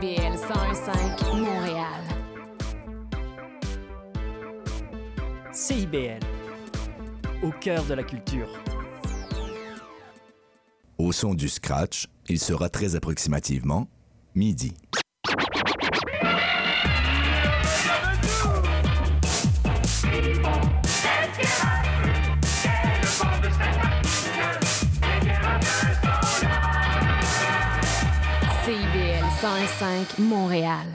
CIBL 101.5 Montréal. CIBL, au cœur de la culture. Au son du scratch, il sera très approximativement midi. 101.5 Montréal.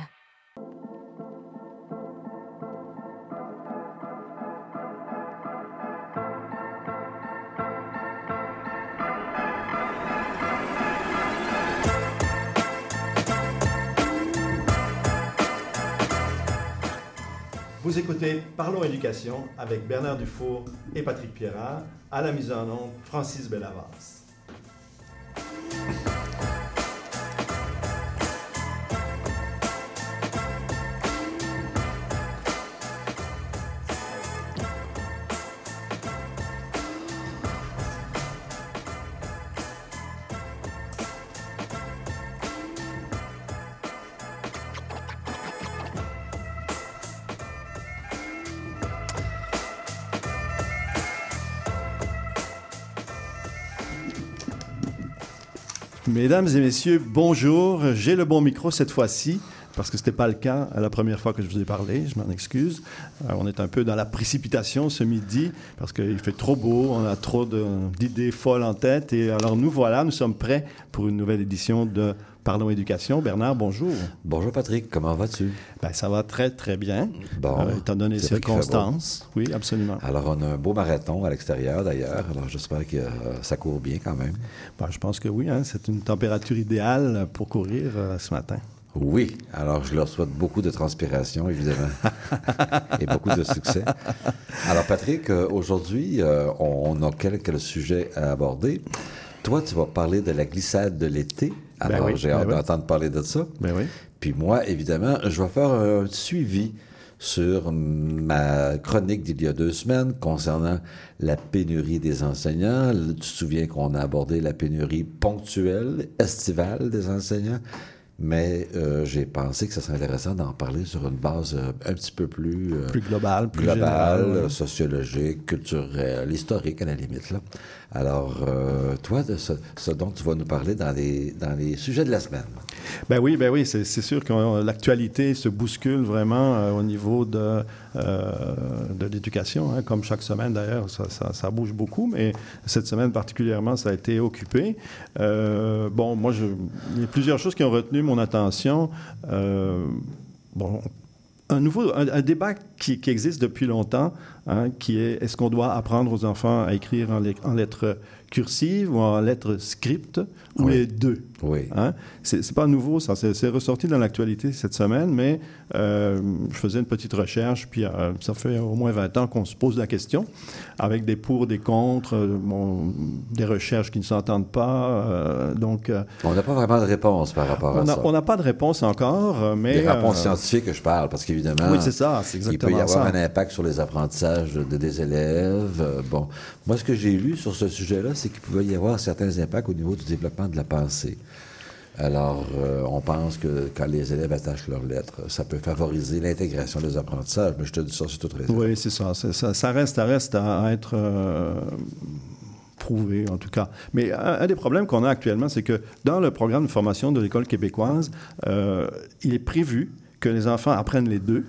Vous écoutez Parlons Éducation avec Bernard Dufour et Patrick Pierrat, à la mise en onde Francis Bellavas. Mesdames et messieurs, bonjour. J'ai le bon micro cette fois-ci parce que ce n'était pas le cas la première fois que je vous ai parlé, je m'en excuse. Euh, on est un peu dans la précipitation ce midi parce qu'il fait trop beau, on a trop d'idées folles en tête et alors nous voilà, nous sommes prêts pour une nouvelle édition de Parlons Éducation. Bernard, bonjour. Bonjour Patrick, comment vas-tu? Ben, ça va très très bien, bon, euh, étant donné les circonstances. Oui, absolument. Alors on a un beau marathon à l'extérieur d'ailleurs, alors j'espère que euh, ça court bien quand même. Ben, je pense que oui, hein, c'est une température idéale pour courir euh, ce matin. Oui, alors je leur souhaite beaucoup de transpiration, évidemment, et beaucoup de succès. Alors Patrick, euh, aujourd'hui, on a quelques sujets à aborder? Toi, tu vas parler de la glissade de l'été. Ben Alors oui, j'ai ben hâte oui. d'entendre parler de ça. Ben oui. Puis moi, évidemment, je vais faire un suivi sur ma chronique d'il y a deux semaines concernant la pénurie des enseignants. Tu te souviens qu'on a abordé la pénurie ponctuelle, estivale des enseignants, mais euh, j'ai pensé que ça serait intéressant d'en parler sur une base euh, un petit peu plus, euh, Plus global, plus globale, général, ouais. sociologique, culturelle, historique à la limite. Là. Alors, euh, toi, de ce, ce dont tu vas nous parler dans les, dans les sujets de la semaine. Ben oui, ben oui, c'est sûr que euh, l'actualité se bouscule vraiment euh, au niveau de, euh, de l'éducation, hein, comme chaque semaine d'ailleurs, ça, bouge beaucoup, mais cette semaine particulièrement, ça a été occupé. Bon, moi, il y a plusieurs choses qui ont retenu mon attention. Bon, un nouveau, un, débat qui, existe depuis longtemps, hein, qui est est-ce qu'on doit apprendre aux enfants à écrire en, en lettres cursives ou en lettres script ou Oui. les deux? Oui. Hein? C'est pas nouveau, ça. C'est ressorti dans l'actualité cette semaine, mais euh, je faisais une petite recherche, puis euh, ça fait au moins 20 ans qu'on se pose la question, avec des pour, des contre, euh, bon, des recherches qui ne s'entendent pas. donc, On n'a pas vraiment de réponse par rapport à ça. on n'a pas de réponse encore, mais... Les réponses scientifiques que je parle, parce qu'évidemment, Oui, c'est ça, c'est il peut y exactement avoir ça. un impact sur les apprentissages de- des élèves. Bon, moi, ce que j'ai lu sur ce sujet-là, c'est qu'il pouvait y avoir certains impacts au niveau du développement de la pensée. Alors, euh, on pense que quand les élèves attachent leurs lettres, ça peut favoriser l'intégration des apprentissages, mais je te dis ça, c'est toute raison. Oui, c'est ça. Ça, reste, ça reste à, être euh, prouvé, en tout cas. Mais un, un des problèmes qu'on a actuellement, c'est que dans le programme de formation de l'école québécoise, euh, il est prévu que les enfants apprennent les deux.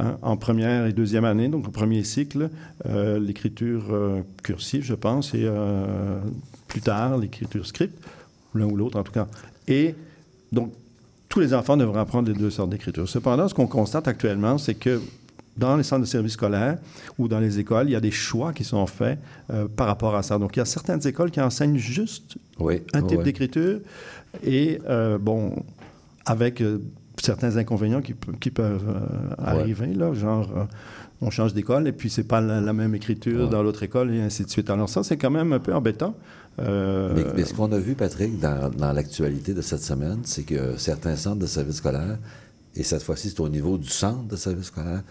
hein, en première et deuxième année, donc au premier cycle, euh, l'écriture euh, cursive, je pense, et euh, plus tard, l'écriture script, l'un ou l'autre en tout cas. Et donc, tous les enfants devraient apprendre les deux sortes d'écriture. Cependant, ce qu'on constate actuellement, c'est que dans les centres de services scolaires ou dans les écoles, il y a des choix qui sont faits euh, par rapport à ça. Donc, il y a certaines écoles qui enseignent juste Oui. un type oui. d'écriture et, euh, bon, avec euh, certains inconvénients qui, pe- qui peuvent arriver, là, genre on change d'école et puis c'est pas la, la même écriture Ouais. dans l'autre école et ainsi de suite. Alors ça, c'est quand même un peu embêtant. Euh, Mais, mais ce qu'on a vu, Patrick, dans, dans l'actualité de cette semaine, c'est que certains centres de services scolaires, et cette fois-ci c'est au niveau du centre de services scolaires,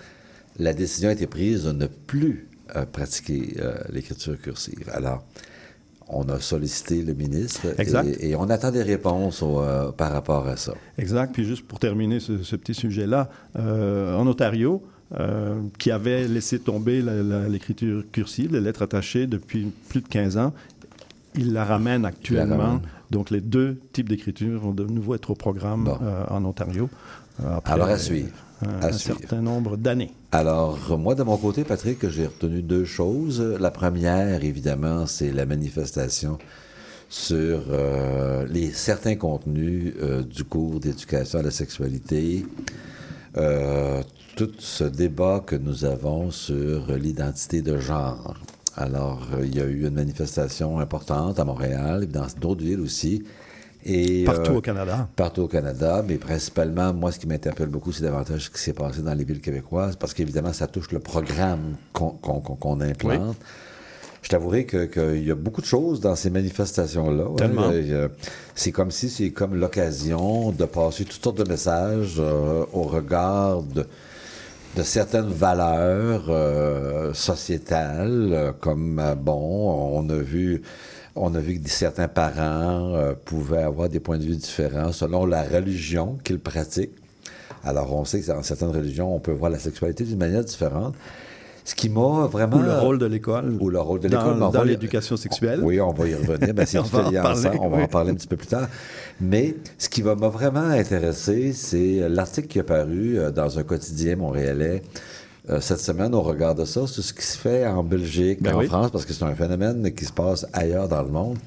la décision a été prise de ne plus euh, pratiquer euh, l'écriture cursive. Alors, on a sollicité le ministre. Et, et on attend des réponses au, par rapport à ça. Exact. Puis juste pour terminer ce, ce petit sujet-là, en Ontario, euh, qui avait laissé tomber l'écriture cursive, les lettres attachées depuis plus de 15 ans, il la ramène actuellement. ramène. Donc les deux types d'écriture vont de nouveau être au programme Bon. euh, en Ontario. euh, après, Alors, à suivre. Un, À un suivre. certain nombre d'années. Alors, moi, de mon côté, Patrick, j'ai retenu deux choses. La première, évidemment, c'est la manifestation sur euh, les, certains contenus euh, du cours d'éducation à la sexualité. Euh, tout ce débat que nous avons sur l'identité de genre. Alors, euh, il y a eu une manifestation importante à Montréal et dans d'autres villes aussi. Et, Partout euh, au Canada. partout au Canada, mais principalement, moi, ce qui m'interpelle beaucoup, c'est davantage ce qui s'est passé dans les villes québécoises, parce qu'évidemment, ça touche le programme qu'on implante. Je t'avouerai que- qu'il y a beaucoup de choses dans ces manifestations-là. Tellement. A- C'est comme si c'est comme l'occasion de passer toutes sortes de messages euh, au regard de, de certaines valeurs euh, sociétales, euh, comme euh, bon, on a vu, on a vu que certains parents euh, pouvaient avoir des points de vue différents selon la religion qu'ils pratiquent. Alors, on sait que dans certaines religions, on peut voir la sexualité d'une manière différente. Ce qui m'a vraiment Ou le rôle de l'école. ou le rôle de dans- l'école. on Dans y- l'éducation sexuelle. Oui, on va y revenir. Ben, c'est On va en ensemble. On va en parler un petit peu plus tard. Mais ce qui m'a vraiment intéressé, c'est l'article qui est paru euh, dans un quotidien montréalais euh, cette semaine au regard de ça, sur ce qui se fait en Belgique, Ben en oui. France, parce que c'est un phénomène qui se passe ailleurs dans le monde.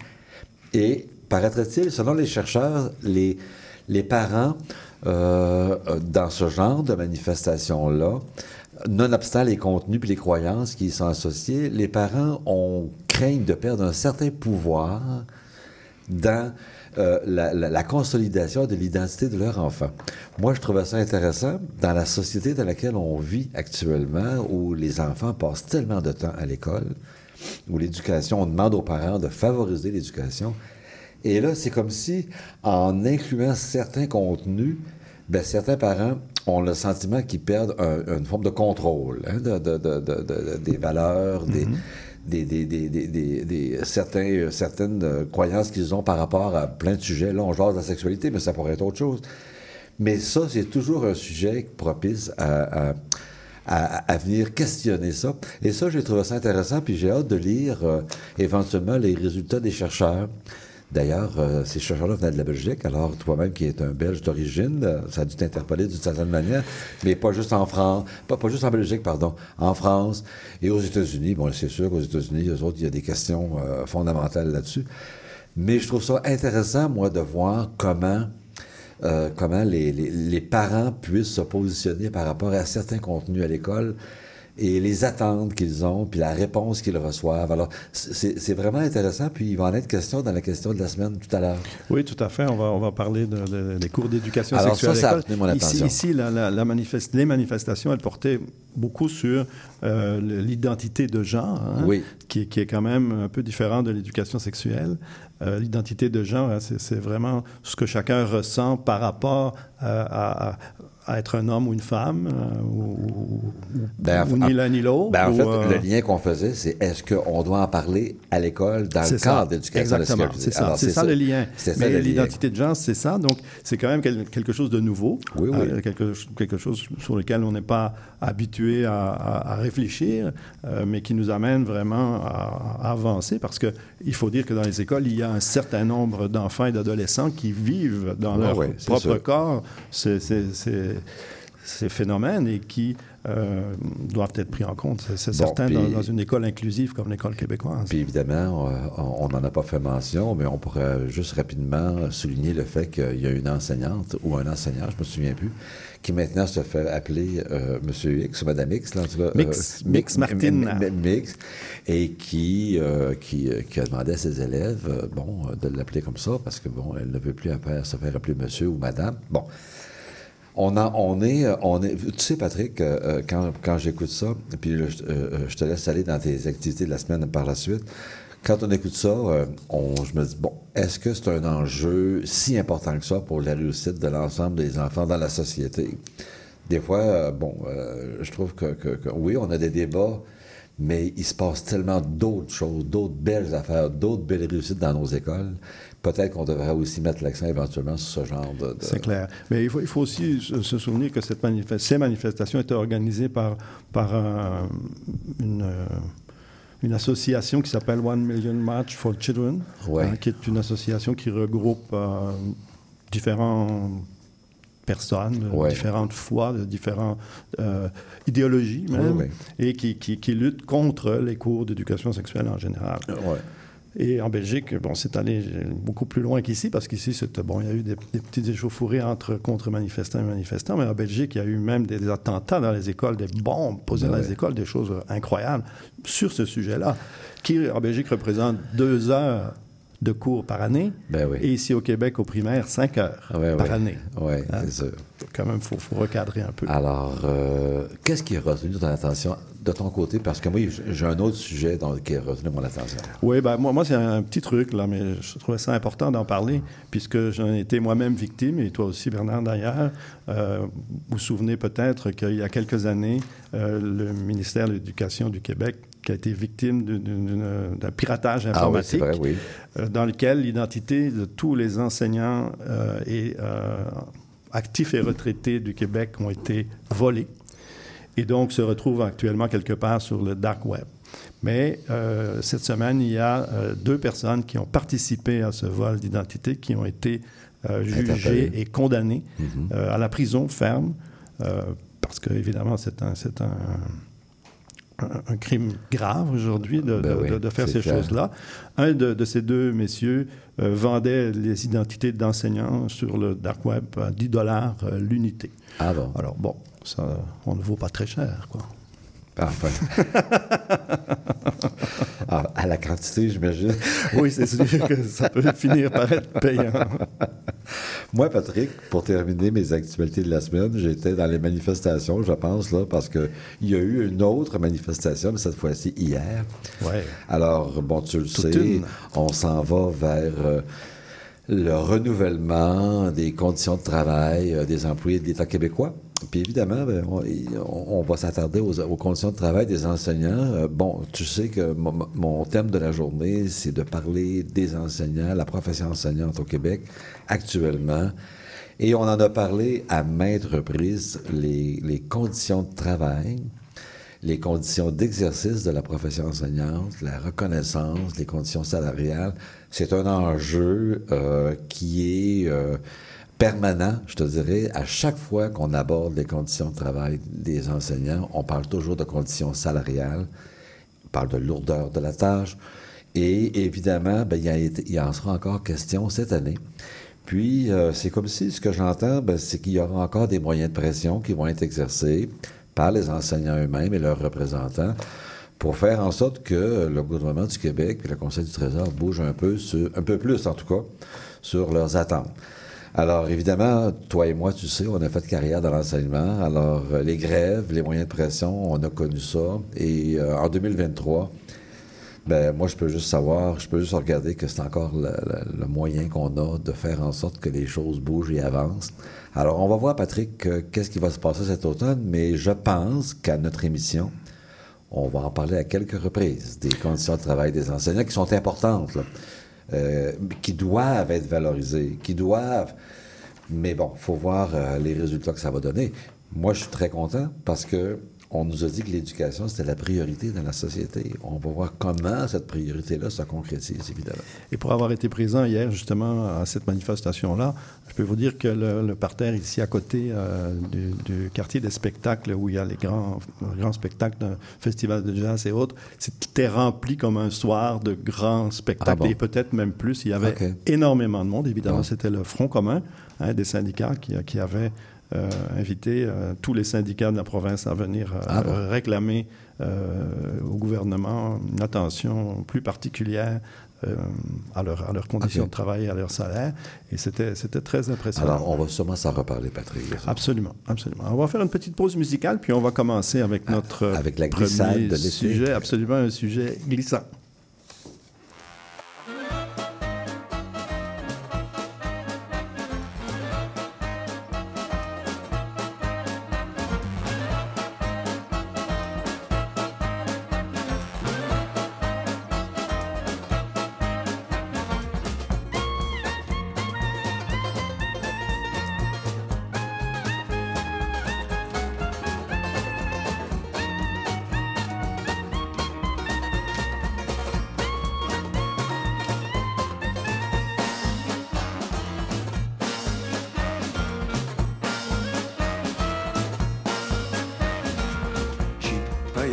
Et paraîtrait-il, selon les chercheurs, les, les parents, euh, dans ce genre de manifestation-là, nonobstant les contenus et les croyances qui y sont associés, les parents ont craignent de perdre un certain pouvoir dans euh, la, consolidation de l'identité de leur enfant. Moi, je trouvais ça intéressant dans la société dans laquelle on vit actuellement, où les enfants passent tellement de temps à l'école, où l'éducation, on demande aux parents de favoriser l'éducation. Et là, c'est comme si, en incluant certains contenus, ben, certains parents ont le sentiment qu'ils perdent un- une forme de contrôle hein, de, de- de- de- de- des valeurs, des, des, des, des, des, des- des- certains, euh, certaines euh, croyances qu'ils ont par rapport à plein de sujets. Là, on jase de la sexualité, mais ça pourrait être autre chose. Mais ça, c'est toujours un sujet propice à, à, à- à venir questionner ça. Et ça, j'ai trouvé ça intéressant, puis j'ai hâte de lire euh, éventuellement les résultats des chercheurs. D'ailleurs, euh, ces chercheurs-là venaient de la Belgique, alors toi-même qui es un Belge d'origine, euh, ça a dû t'interpeller d'une certaine manière, mais pas juste en France, pas, pas juste en Belgique, pardon, en France et aux États-Unis. Bon, c'est sûr qu'aux États-Unis, eux autres, il y a des questions euh, fondamentales là-dessus. Mais je trouve ça intéressant, moi, de voir comment euh, comment les, parents puissent se positionner par rapport à certains contenus à l'école et les attentes qu'ils ont, puis la réponse qu'ils reçoivent. Alors, c'est vraiment intéressant, puis il va en être question dans la question de la semaine tout à l'heure. Oui, tout à fait. On va, on va parler de- de- des cours d'éducation Alors sexuelle ça, à l'école. Ici, ici la, la- la manifeste- les manifestations, elles portaient beaucoup sur euh, l'identité de genre, hein, Oui. qui, est- qui est quand même un peu différent de l'éducation sexuelle. Euh, l'identité de genre, hein, c'est vraiment ce que chacun ressent par rapport à être un homme ou une femme, euh, ou, Ben, ou ni l'un ni l'autre. Ben, en ou, fait, euh, le lien qu'on faisait, c'est est-ce qu'on doit en parler à l'école dans le ça. cadre d'éducation Exactement, c'est ça. C'est ça, le lien. Mais l'identité de genre, c'est ça. Donc, c'est quand même quel- quelque chose de nouveau. Oui, oui. Euh, quelque, quelque chose sur lequel on n'est pas habitué à, à- à réfléchir, mais qui nous amène vraiment à, à avancer parce que il faut dire que dans les écoles, il y a un certain nombre d'enfants et d'adolescents qui vivent dans Oui, leur propre sûr. corps ces- phénomènes et qui euh, doivent être pris en compte. C'est- Bon, certain puis- dans, dans une école inclusive comme l'école québécoise. Puis évidemment, on n'en a pas fait mention, mais on pourrait juste rapidement souligner le fait qu'il y a une enseignante ou un enseignant, je me souviens plus, qui maintenant se fait appeler euh, Monsieur X ou Madame X, là, en tout cas, Mix, euh, Mix Mi- Martin. Mi- Mi- Mix, et qui, euh, qui, euh, qui a demandé à ses élèves, bon, de l'appeler comme ça, parce que bon, elle ne veut plus se faire appeler Monsieur ou Madame. Bon. On, en- on, est, euh, on est. Tu sais, Patrick, euh, euh, quand, quand j'écoute ça, puis là, je, te laisse aller dans tes activités de la semaine par la suite. Quand on écoute ça, on, je me dis, bon, est-ce que c'est un enjeu si important que ça pour la réussite de l'ensemble des enfants dans la société? Des fois, bon, je trouve que oui, on a des débats mais il se passe tellement d'autres choses, d'autres belles affaires, d'autres belles réussites dans nos écoles. Peut-être qu'on devrait aussi mettre l'accent éventuellement sur ce genre de... de... C'est clair. Mais il faut, il faut aussi se souvenir que cette manifest ces manifestations étaient organisées par, par un, une, euh, une association qui s'appelle One Million March for Children, Ouais. hein, qui est une association qui regroupe euh, différentes personnes, Ouais. différentes foi, de différentes euh, idéologies même, et qui, qui, qui luttent contre les cours d'éducation sexuelle en général. Et en Belgique, bon, c'est allé beaucoup plus loin qu'ici, parce qu'ici, bon, il y a eu des, des petites échauffourées entre contre-manifestants et manifestants, mais en Belgique, il y a eu même des, attentats dans les écoles, des bombes posées dans Ouais. les écoles, des choses incroyables sur ce sujet-là, qui en Belgique représente deux heures de cours par année, Ben oui. et ici au Québec, au primaire, cinq heures Ouais, par ouais. année. Oui, Hein? c'est sûr. Quand même, il faut, faut recadrer un peu. Alors, euh, qu'est-ce qui a retenu ton attention de ton côté? Parce que moi, j'ai un autre sujet dont- qui a retenu mon attention. Oui, ben moi, moi c'est un petit truc, là, mais je trouvais ça important d'en parler, puisque j'en ai été moi-même victime, et toi aussi, Bernard, d'ailleurs. Euh, vous vous souvenez peut-être qu'il y a quelques années, euh, le ministère de l'Éducation du Québec qui a été victime d'un piratage Ah oui, informatique, c'est vrai, oui. euh, dans lequel l'identité de tous les enseignants et actifs et retraités du Québec ont été volés et donc se retrouvent actuellement quelque part sur le dark web. Mais euh, cette semaine, il y a euh, deux personnes qui ont participé à ce vol d'identité, qui ont été euh, jugées et condamnées Mhm. euh, à la prison ferme, parce que évidemment c'est un, crime grave aujourd'hui de, Ben de- oui, de- de faire ces choses-là. Un de, ces deux messieurs vendait les identités d'enseignants sur le dark web à 10 dollars l'unité. Ah bon? Alors bon, ça, on ne vaut pas très cher, quoi. Enfin. Ah, à la quantité, j'imagine. Oui, c'est sûr que ça peut finir par être payant. Moi, Patrick, pour terminer mes actualités de la semaine, j'étais dans les manifestations, je pense, là, parce qu'il y a eu une autre manifestation, mais cette fois-ci hier. Ouais. Alors, bon, tu le Toute sais, une. on s'en va vers euh, le renouvellement des conditions de travail euh, des employés de l'État québécois. Puis évidemment, ben, on, va s'attarder aux, conditions de travail des enseignants. Euh, bon, tu sais que mon, thème de la journée, c'est de parler des enseignants, la profession enseignante au Québec actuellement. Et on en a parlé à maintes reprises, les, les conditions de travail, les conditions d'exercice de la profession enseignante, la reconnaissance, les conditions salariales, c'est un enjeu euh, qui est euh, permanent, je te dirais. À chaque fois qu'on aborde les conditions de travail des enseignants, on parle toujours de conditions salariales, on parle de lourdeur de la tâche, et évidemment, ben, il, y en sera encore question cette année. Puis, euh, c'est comme si ce que j'entends, ben, c'est qu'il y aura encore des moyens de pression qui vont être exercés par les enseignants eux-mêmes et leurs représentants pour faire en sorte que le gouvernement du Québec et le Conseil du Trésor bougent un peu, sur, un peu plus en tout cas, sur leurs attentes. Alors, évidemment, toi et moi, tu sais, on a fait carrière dans l'enseignement. Alors, euh, les grèves, les moyens de pression, on a connu ça. Et euh, en 2023, ben, moi, je peux juste savoir, je peux juste regarder que c'est encore le, moyen qu'on a de faire en sorte que les choses bougent et avancent. Alors, on va voir, Patrick, euh, qu'est-ce qui va se passer cet automne, mais je pense qu'à notre émission, on va en parler à quelques reprises des conditions de travail des enseignants qui sont importantes, euh, qui doivent être valorisées, qui doivent. Mais bon, faut voir euh, les résultats que ça va donner. Moi, je suis très content parce que on nous a dit que l'éducation, c'était la priorité dans la société. On va voir comment cette priorité-là se concrétise, évidemment. Et pour avoir été présent hier, justement, à cette manifestation-là, je peux vous dire que le, le parterre ici à côté euh, du, du quartier des spectacles, où il y a les grands, grands spectacles d'un festival de jazz et autres, c'était rempli comme un soir de grands spectacles, Ah bon? et peut-être même plus. Il y avait énormément de monde. Évidemment, Bon. c'était le Front commun hein, des syndicats qui, qui avait euh, invité euh, tous les syndicats de la province à venir euh, Ah bon? réclamer euh, au gouvernement une attention plus particulière euh, à, leur- à leurs conditions de travail et à leur salaire. Et c'était c'était très impressionnant. Alors, on va sûrement s'en reparler, Patrick. Absolument, absolument. On va faire une petite pause musicale, puis on va commencer avec notre Ah, avec la glissade premier de sujet, absolument un sujet glissant.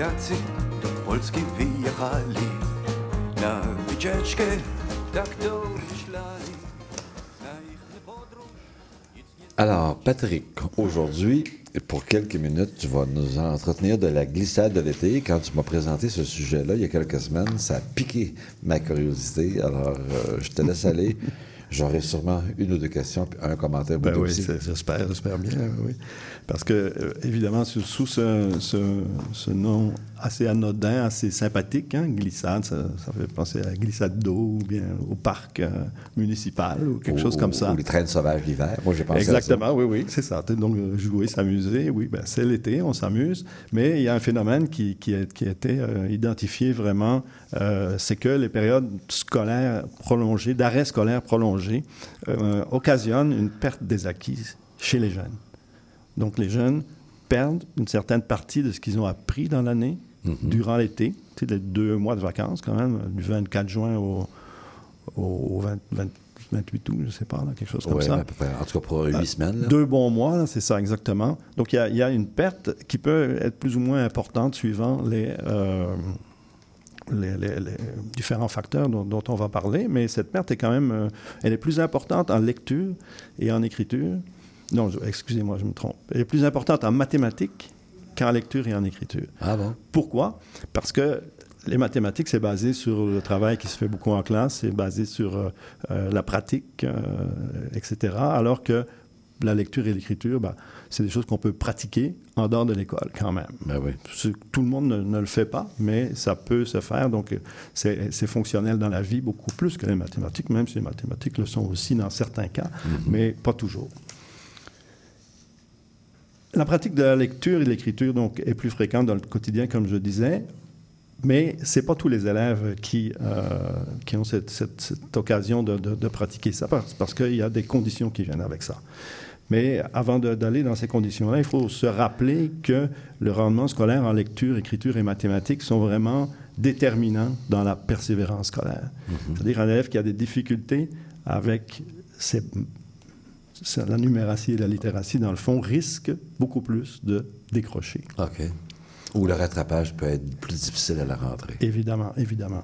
Pajacy do Polski wyjechali na wycieczkę, tak to myśleli. Na ich podróż Alors, Patrick, aujourd'hui, pour quelques minutes, tu vas nous entretenir de la glissade de l'été. Quand tu m'as présenté ce sujet-là il y a quelques semaines, ça a piqué ma curiosité. Alors, euh, je te laisse aller. J'aurai sûrement une ou deux questions, puis un commentaire. Ben oui, j'espère, j'espère bien, oui. Parce que, euh, évidemment, sous, sous ce, ce- ce nom assez anodin, assez sympathique, hein, glissade, ça, ça fait penser à glissade d'eau ou bien au parc euh, municipal ou quelque Ou- chose comme ça. Ou les trains sauvages l'hiver. Moi, j'ai pensé à ça. Exactement, oui, oui, c'est ça. Donc, euh, jouer, s'amuser, oui, ben, c'est l'été, on s'amuse. Mais il y a un phénomène qui, qui, a, qui a été euh, identifié vraiment, euh, c'est que les périodes scolaires prolongées, d'arrêt scolaire prolongé, occasionnent une perte des acquis chez les jeunes. Donc, les jeunes perdent une certaine partie de ce qu'ils ont appris dans l'année, durant l'été, tu sais, les deux mois de vacances quand même, du 24 juin au, au 20 20 28 août, je ne sais pas, là, quelque chose comme Ouais, ça. à peu près. En tout cas, pour huit semaines. là. Deux bons mois, c'est ça exactement. Donc il y a- il y, a une perte qui peut être plus ou moins importante suivant les, euh, les, les- les différents facteurs dont, dont on va parler, mais cette perte est quand même, euh, elle est plus importante en lecture et en écriture. Non, excusez-moi, je me trompe. Elle est plus importante en mathématiques qu'en lecture et en écriture. Ah bon? Pourquoi? Parce que les mathématiques, c'est basé sur le travail qui se fait beaucoup en classe, c'est basé sur euh, euh, la pratique, euh, etc. Alors que la lecture et l'écriture, ben, c'est des choses qu'on peut pratiquer en dehors de l'école quand même. Ben oui. Tout le monde ne, ne le fait pas, mais ça peut se faire. Donc, c'est c'est fonctionnel dans la vie beaucoup plus que les mathématiques, même si les mathématiques le sont aussi dans certains cas, mais pas toujours. La pratique de la lecture et de l'écriture donc, est plus fréquente dans le quotidien, comme je disais, mais ce n'est pas tous les élèves qui, euh, qui ont cette, cette- cette occasion de, de- de pratiquer ça, parce, parce qu'il y a des conditions qui viennent avec ça. Mais avant d'aller dans ces conditions-là, il faut se rappeler que le rendement scolaire en lecture, écriture et mathématiques sont vraiment déterminants dans la persévérance scolaire. C'est-à-dire un élève qui a des difficultés avec ses c'est la numératie et la littératie, dans le fond, risque beaucoup plus de décrocher. OK. Ou le rattrapage peut être plus difficile à la rentrée. Évidemment, évidemment.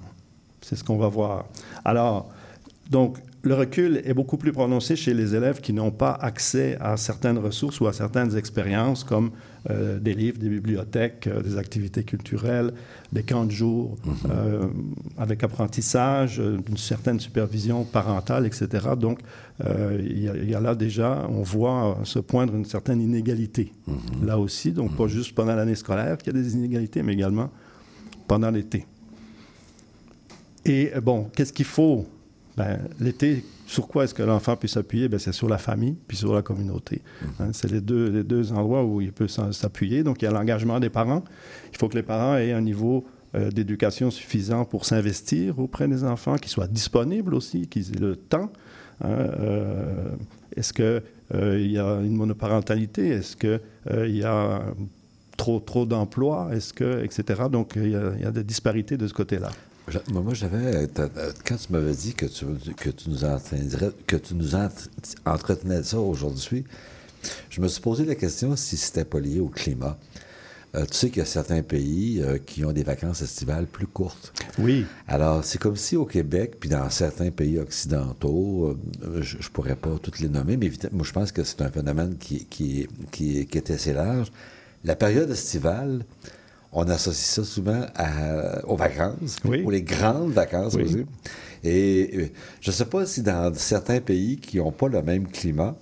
C'est ce qu'on va voir. Alors, donc, le recul est beaucoup plus prononcé chez les élèves qui n'ont pas accès à certaines ressources ou à certaines expériences comme euh, des livres, des bibliothèques, euh, des activités culturelles, des camps de jour euh, avec apprentissage, une certaine supervision parentale, etc. Donc, il y, a- il y a là déjà, on voit se poindre une certaine inégalité. Là aussi, donc pas juste pendant l'année scolaire qu'il y a des inégalités, mais également pendant l'été. Et bon, qu'est-ce qu'il faut? Ben, L'été, sur quoi est-ce que l'enfant peut s'appuyer? Ben, C'est sur la famille puis sur la communauté. Hein, c'est les deux, les deux endroits où il peut s'appuyer. Donc, il y a l'engagement des parents. Il faut que les parents aient un niveau euh, d'éducation suffisant pour s'investir auprès des enfants, qu'ils soient disponibles aussi, qu'ils aient le temps. hein, euh, est-ce qu'il il y a une monoparentalité? Est-ce qu'il il y a trop, trop d'emplois? Est-ce que, etc. Donc, il y, a, il y a des disparités de ce côté-là. Moi, moi, j'avais. t'as- euh, Quand tu m'avais dit que tu, que tu nous, que tu nous ent- entretenais de ça aujourd'hui, je me suis posé la question si c'était pas lié au climat. Euh, tu sais qu'il y a certains pays euh, qui ont des vacances estivales plus courtes. Oui. Alors, c'est comme si au Québec, puis dans certains pays occidentaux, euh, je ne pourrais pas toutes les nommer, mais évidemment, moi, je pense que c'est un phénomène qui, qui, qui, qui est assez large. La période estivale, on associe ça souvent à- aux vacances, Oui. ou les grandes vacances Oui. Et euh, je ne sais pas si dans certains pays qui n'ont pas le même climat,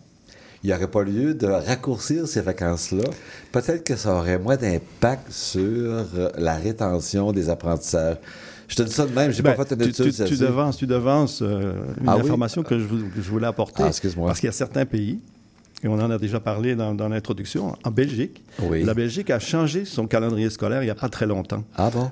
il n'y aurait pas lieu de raccourcir ces vacances-là. Peut-être que ça aurait moins d'impact sur euh, la rétention des apprentissages. Je te dis ça de même, j'ai Ben, pas fait une tu, étude tu, tu devances, tu devances euh, une Ah oui? information que je, vou- que je voulais apporter. Ah, excuse-moi. Parce qu'il y a certains pays, et on en a déjà parlé dans, dans l'introduction, en Belgique, Oui. la Belgique a changé son calendrier scolaire il n'y a pas très longtemps. Ah bon?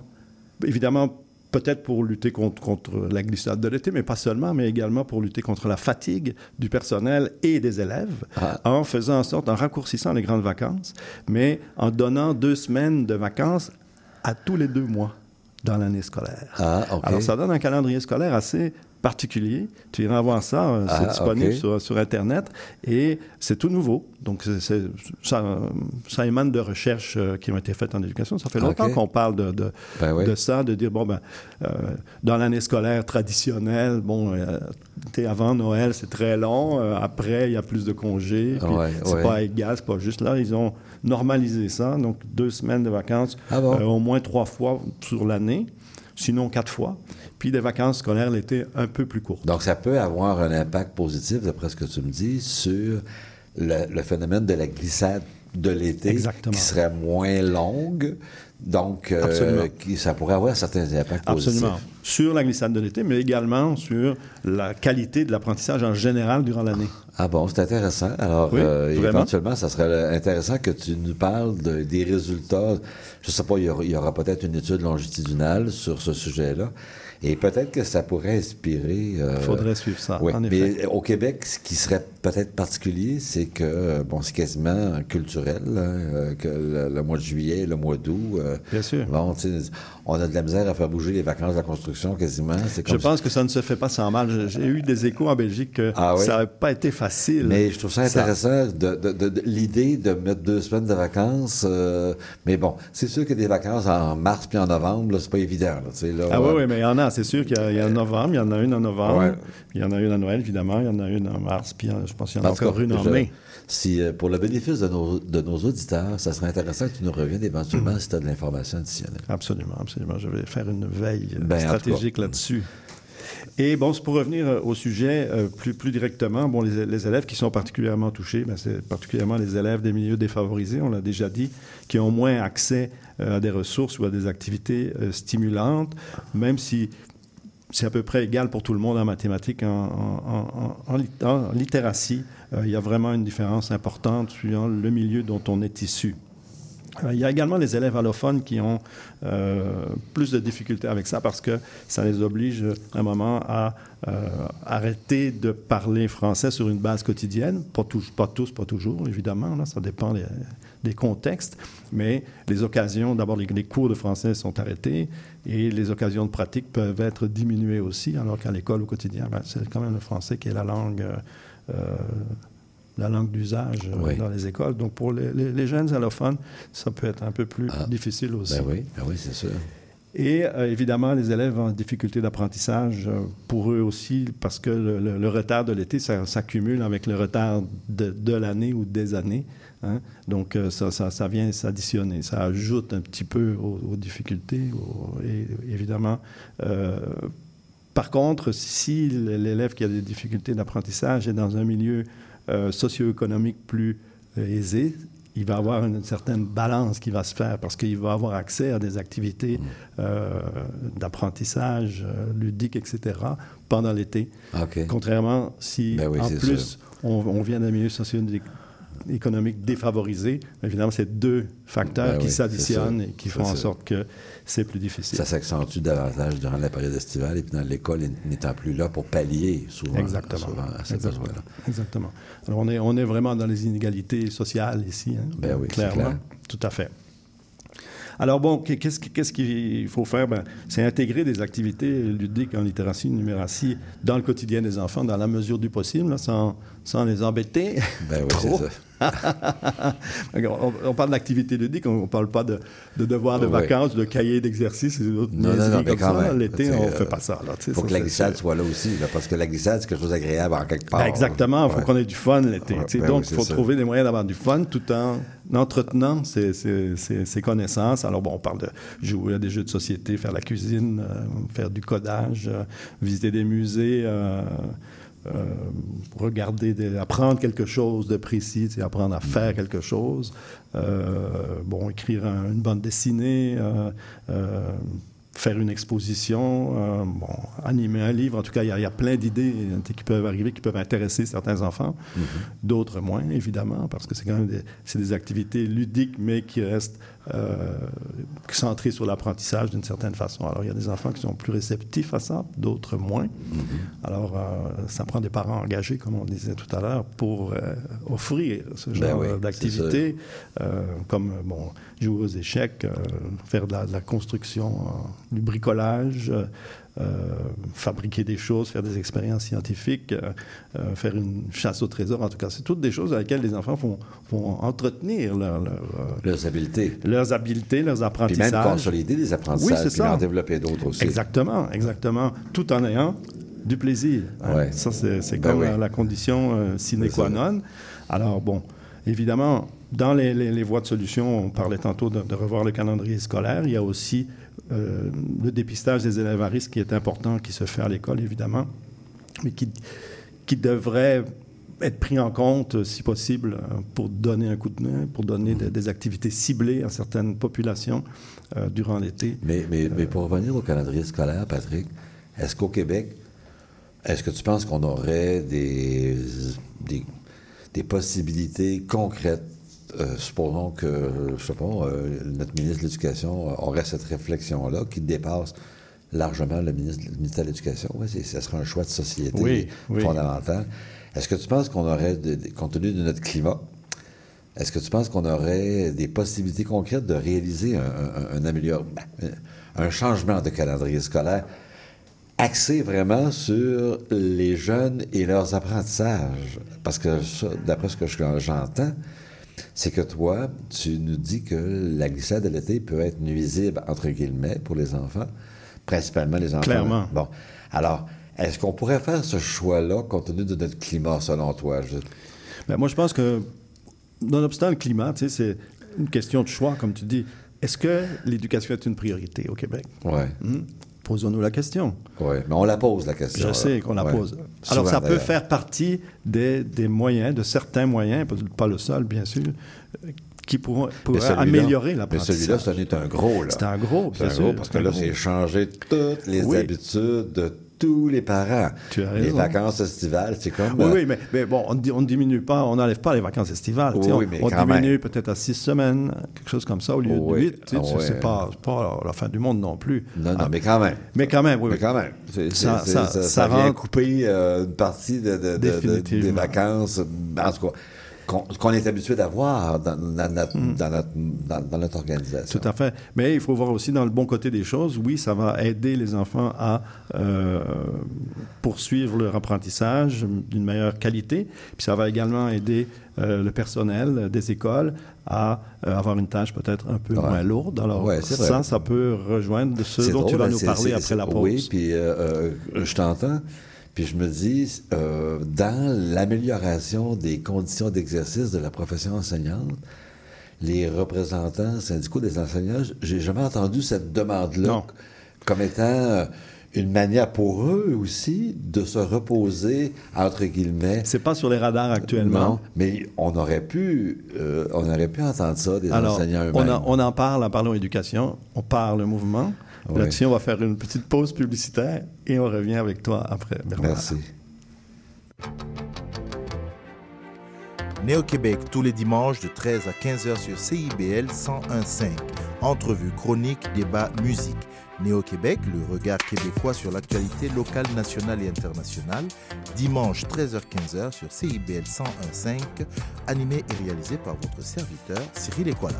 Évidemment, peut-être pour lutter contre, contre la glissade de l'été, mais pas seulement, mais également pour lutter contre la fatigue du personnel et des élèves, Ah. en faisant en sorte, en raccourcissant les grandes vacances, mais en donnant deux semaines de vacances à tous les deux mois dans l'année scolaire. Ah, OK. Alors, ça donne un calendrier scolaire assez particulier. Tu iras voir ça, euh, c'est Ah, disponible sur, sur Internet et c'est tout nouveau. Donc, ça, ça émane de recherches euh, qui ont été faites en éducation. Ça fait longtemps qu'on parle de, de, Ben oui. de ça, de dire, bon, ben, euh, dans l'année scolaire traditionnelle, bon, euh, avant Noël, c'est très long. après, il y a plus de congés. Ouais, c'est ouais. pas égal, c'est pas juste là. Ils ont normalisé ça. Donc, deux semaines de vacances, Ah bon? au moins trois fois sur l'année, sinon quatre fois. Puis des vacances scolaires l'été un peu plus courtes. Donc, ça peut avoir un impact positif, d'après ce que tu me dis, sur le, le phénomène de la glissade de l'été, qui serait moins longue. Donc, euh, ça pourrait avoir certains impacts positifs. Absolument. Sur la glissade de l'été, mais également sur la qualité de l'apprentissage en général durant l'année. Ah bon, c'est intéressant. Alors, Oui, euh, éventuellement, ça serait intéressant que tu nous parles de- des résultats. Je sais pas, il y aura, il y aura peut-être une étude longitudinale sur ce sujet-là. Et peut-être que ça pourrait inspirer. Il faudrait suivre ça, oui, en effet. mais au Québec, ce qui serait peut-être particulier, c'est que, euh, bon, c'est quasiment culturel, hein, euh, que le, le mois de juillet, le mois d'août. euh, Bien sûr. Bon, on a de la misère à faire bouger les vacances de la construction quasiment. Je pense que ça ne se fait pas sans mal. J'ai eu des échos en Belgique que Ah oui? ça n'avait pas été facile. Mais je trouve ça intéressant, de, de- de- de- l'idée de mettre deux semaines de vacances. euh, mais bon, c'est sûr que des vacances en mars puis en novembre, c'est pas évident. Là, Ah oui, euh, oui, mais il y en a. C'est sûr qu'il y, y a en novembre, il y en a une en novembre, Ouais. il y en a une à Noël, évidemment, il y en a une en mars, puis euh, je pense qu'il y en a encore une en mai. Si, euh, pour le bénéfice de nos, de nos auditeurs, ça serait intéressant que tu nous reviennes éventuellement Mm. si tu as de l'information additionnelle. Absolument, absolument. Je vais faire une veille euh, Ben, stratégique là-dessus. Et bon, c'est pour revenir euh, au sujet euh, plus, plus directement, bon, les, les élèves qui sont particulièrement touchés, ben, c'est particulièrement les élèves des milieux défavorisés, on l'a déjà dit, qui ont moins accès euh, à des ressources ou à des activités euh, stimulantes, même si c'est à peu près égal pour tout le monde en mathématiques, en, en- en- en lit- en littératie. Euh, il y a vraiment une différence importante suivant le milieu dont on est issu. Euh, Il y a également les élèves allophones qui ont euh, plus de difficultés avec ça parce que ça les oblige à un moment à arrêter de parler français sur une base quotidienne. Pas, tous, pas toujours, évidemment, là, ça dépend des, contextes, mais les occasions, d'abord les, cours de français sont arrêtés et les occasions de pratique peuvent être diminuées aussi, alors qu'à l'école au quotidien, ben, c'est quand même le français qui est la langue. La langue d'usage euh, Oui. dans les écoles. Donc, pour les, les- les jeunes allophones, ça peut être un peu plus Ah. difficile aussi. Ben oui, ben oui, c'est sûr. Et euh, évidemment, les élèves en difficulté d'apprentissage, euh, pour eux aussi, parce que le, le- le retard de l'été ça- s'accumule avec le retard de, de l'année ou des années. hein. Donc, euh, ça, ça- ça vient s'additionner. Ça ajoute un petit peu aux, aux difficultés. aux- et évidemment, euh, par contre, si l'élève qui a des difficultés d'apprentissage est dans un milieu euh, socio-économique plus euh, aisé, il va avoir une certaine balance qui va se faire parce qu'il va avoir accès à des activités euh, d'apprentissage ludique, etc., pendant l'été. OK. Contrairement si, Ben oui, en plus, on, on vient d'un milieu socio-économique défavorisé, évidemment, c'est deux facteurs Ben qui oui, s'additionnent et qui font en sorte que c'est plus difficile. Ça s'accentue davantage durant la période estivale et puis dans l'école, n'étant plus là pour pallier souvent, Exactement. souvent à ces Exactement. besoins-là. Exactement. Alors, on est, on est vraiment dans les inégalités sociales ici, hein, Ben oui, c'est clairement. clair. Tout à fait. Alors, bon, qu'est- qu'est-ce qui- qu'est-ce qu'il faut faire? Ben, c'est intégrer des activités ludiques en littératie, numératie dans le quotidien des enfants, dans la mesure du possible, là, sans, sans les embêter. Ben oui, trop. c'est ça. on, on parle d'activité ludique, on ne parle pas de, de devoirs de vacances, de cahiers d'exercices et d'autres Non, non, non, mais quand ça. même. L'été, on ne euh, fait pas ça. Il faut que la glissade soit là aussi, là, parce que la glissade, c'est quelque chose d'agréable en quelque part. Ben, exactement, il faut Ouais. qu'on ait du fun l'été. Ouais, ben Donc, oui, il faut ça. trouver des moyens d'avoir du fun tout en entretenant ses, ses- ses- ses connaissances. Alors, bon, on parle de jouer à des jeux de société, faire la cuisine, euh, faire du codage, euh, visiter des musées, euh, euh, regarder, des- apprendre quelque chose de précis, apprendre à faire quelque chose. Euh, bon, écrire un- une bande dessinée, euh, faire une exposition, bon, animer un livre. En tout cas, il y a, il y a plein d'idées qui peuvent arriver, qui peuvent intéresser certains enfants. D'autres moins, évidemment, parce que c'est quand même des, des activités ludiques, mais qui restent euh, centrées sur l'apprentissage d'une certaine façon. Alors, il y a des enfants qui sont plus réceptifs à ça, d'autres moins. Alors, euh, ça prend des parents engagés, comme on disait tout à l'heure, pour euh, offrir ce Ben genre oui, euh, comme bon, jouer aux échecs, faire de la, de la construction, du bricolage, fabriquer des choses, faire des expériences scientifiques, euh, euh, faire une chasse au trésor. En tout cas, c'est toutes des choses dans lesquelles les enfants vont, vont entretenir leur- leur, euh, Leurs habiletés. leurs habiletés, leurs Puis même apprentissages. consolider des apprentissages. Oui, c'est puis ça. en développer d'autres aussi. Exactement, exactement. Tout en ayant du plaisir. hein. Ça, c'est c'est Ben comme oui. la, condition euh, sine qua non. Alors, bon, évidemment, dans les, les- les voies de solution, on parlait tantôt de, de revoir le calendrier scolaire. Il y a aussi euh, le dépistage des élèves à risque qui est important, qui se fait à l'école, évidemment, mais qui, qui devrait être pris en compte, si possible, euh, pour donner un coup de main, pour donner des, des activités ciblées à certaines populations euh, durant l'été. Mais, mais, mais pour revenir au calendrier scolaire, Patrick, est-ce qu'au Québec, est-ce que tu penses qu'on aurait des, des, des possibilités concrètes? Euh, supposons que, je sais pas, euh, notre ministre de l'Éducation aurait cette réflexion-là qui dépasse largement le, ministre, le ministère de l'Éducation. C'est- ça serait un choix de société Oui, oui. fondamental. Est-ce que tu penses qu'on aurait, de- compte tenu de notre climat, est-ce que tu penses qu'on aurait des possibilités concrètes de réaliser un, un, ben, un changement de calendrier scolaire axé vraiment sur les jeunes et leurs apprentissages? Parce que d'après ce que je- j'entends, c'est que toi, tu nous dis que la glissade de l'été peut être nuisible, entre guillemets, pour les enfants, principalement les enfants. Clairement. Bon. Alors, est-ce qu'on pourrait faire ce choix-là compte tenu de notre climat, selon toi? Je- Ben, moi, je pense que, nonobstant le climat, tu sais, c'est une question de choix, comme tu dis. Est-ce que l'éducation est une priorité au Québec? Ouais. Hmm? Posons-nous la question. Oui, mais on la pose, la question. Je sais qu'on la Ouais. pose. Alors, Souvent, ça peut faire partie des, des moyens, de certains moyens, pas- le seul, bien sûr, qui pourront, Mais pourraient celui-là- améliorer Mais l'apprentissage. celui-là, ce n'est un gros, là. C'est un gros, C'est bien un gros, parce que là, c'est changer toutes les Oui. habitudes de tous les parents. Tu as Les vacances estivales, c'est comme... Oui, euh, oui, mais, mais bon, on ne diminue pas, on n'enlève pas les vacances estivales. Oui, on mais on quand diminue peut-être à six semaines, quelque chose comme ça, au lieu Oui, de huit. ah c'est- pas, pas la fin du monde non plus. Non, non, Ah, mais quand même. mais quand même, oui. Mais quand même. Ça- c'est- ça- ça, ça vient rend- couper euh, une partie de, des vacances, en tout cas, qu'on est habitué d'avoir dans, dans notre, dans, notre, dans, dans notre organisation. Tout à fait. Mais il faut voir aussi dans le bon côté des choses. Oui, ça va aider les enfants à euh, poursuivre leur apprentissage d'une meilleure qualité. Puis ça va également aider euh, le personnel des écoles à euh, avoir une tâche peut-être un peu Ouais. moins lourde. Alors Ouais, ça, ça peut rejoindre ce dont tu vas hein, nous parler après la pause. Oui, puis je t'entends. Puis je me dis, euh, dans l'amélioration des conditions d'exercice de la profession enseignante, les représentants syndicaux des enseignants, j'ai jamais entendu cette demande-là comme étant euh, une manière pour eux aussi de se reposer, entre guillemets. C'est pas sur les radars actuellement. Non, mais on aurait pu, euh, on aurait pu entendre ça des Alors, enseignants on, eux-mêmes. en- on en parle en parlant éducation, on parle mouvement. Ouais. Là-dessus, on va faire une petite pause publicitaire et on revient avec toi après. Bernard. Merci. Né au Québec tous les dimanches de 13 à 15 heures sur CIBL 101.5. Entrevue, chronique, débat, musique. Né au Québec, le regard québécois sur l'actualité locale, nationale et internationale. Dimanche 13h-15h sur CIBL 101.5. Animé et réalisé par votre serviteur Cyril Equala.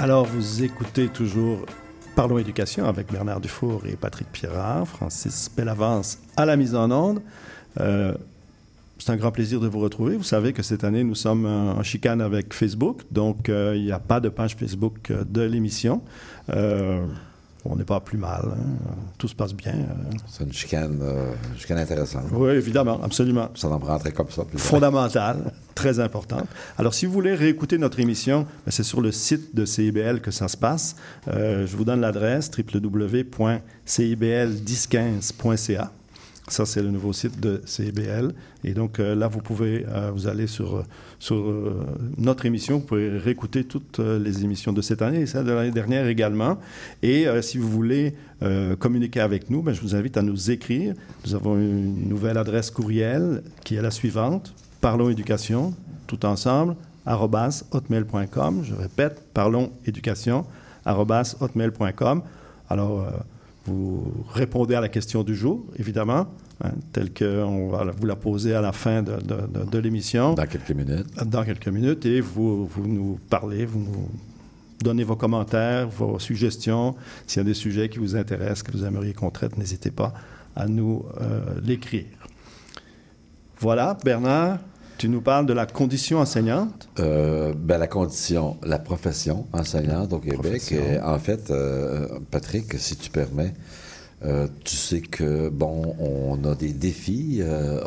Alors, vous écoutez toujours Parlons Éducation avec Bernard Dufour et Patrick Pierrard, Francis Bellavance à la mise en onde. Euh, c'est un grand plaisir de vous retrouver. Vous savez que cette année, nous sommes en chicane avec Facebook, donc euh, il n'y a pas de page Facebook euh, de l'émission. On n'est pas plus mal, hein. tout se passe bien. euh. C'est une chicane, euh, une chicane intéressante. Oui, évidemment, absolument. Ça en prendrait comme ça. plus fondamentale, très importante. Alors, si vous voulez réécouter notre émission, ben, c'est sur le site de CIBL que ça se passe. Euh, je vous donne l'adresse www.cibl1015.ca. Ça, c'est le nouveau site de CIBL. Et donc, euh, là, vous pouvez, euh, vous allez sur, euh, sur euh, notre émission, vous pouvez réécouter toutes les émissions de cette année et celles de l'année dernière également. Et si vous voulez communiquer avec nous, ben, je vous invite à nous écrire. Nous avons une nouvelle adresse courriel qui est la suivante parlons éducation, tout ensemble, hotmail.com. Je répète, parlons éducation, hotmail.com. Alors, vous répondez à la question du jour, évidemment, hein, telle qu'on va vous la poser à la fin de, de- de- de l'émission, Dans quelques minutes. dans quelques minutes, et vous, vous nous parlez, vous nous donnez vos commentaires, vos suggestions. S'il y a des sujets qui vous intéressent, que vous aimeriez qu'on traite, n'hésitez pas à nous euh, l'écrire. Voilà, Bernard, tu nous parles de la condition enseignante? Euh, ben, la condition, la profession enseignante au Québec. Profession. Et en fait, euh, Patrick, si tu permets, euh, tu sais que, bon, on a des défis,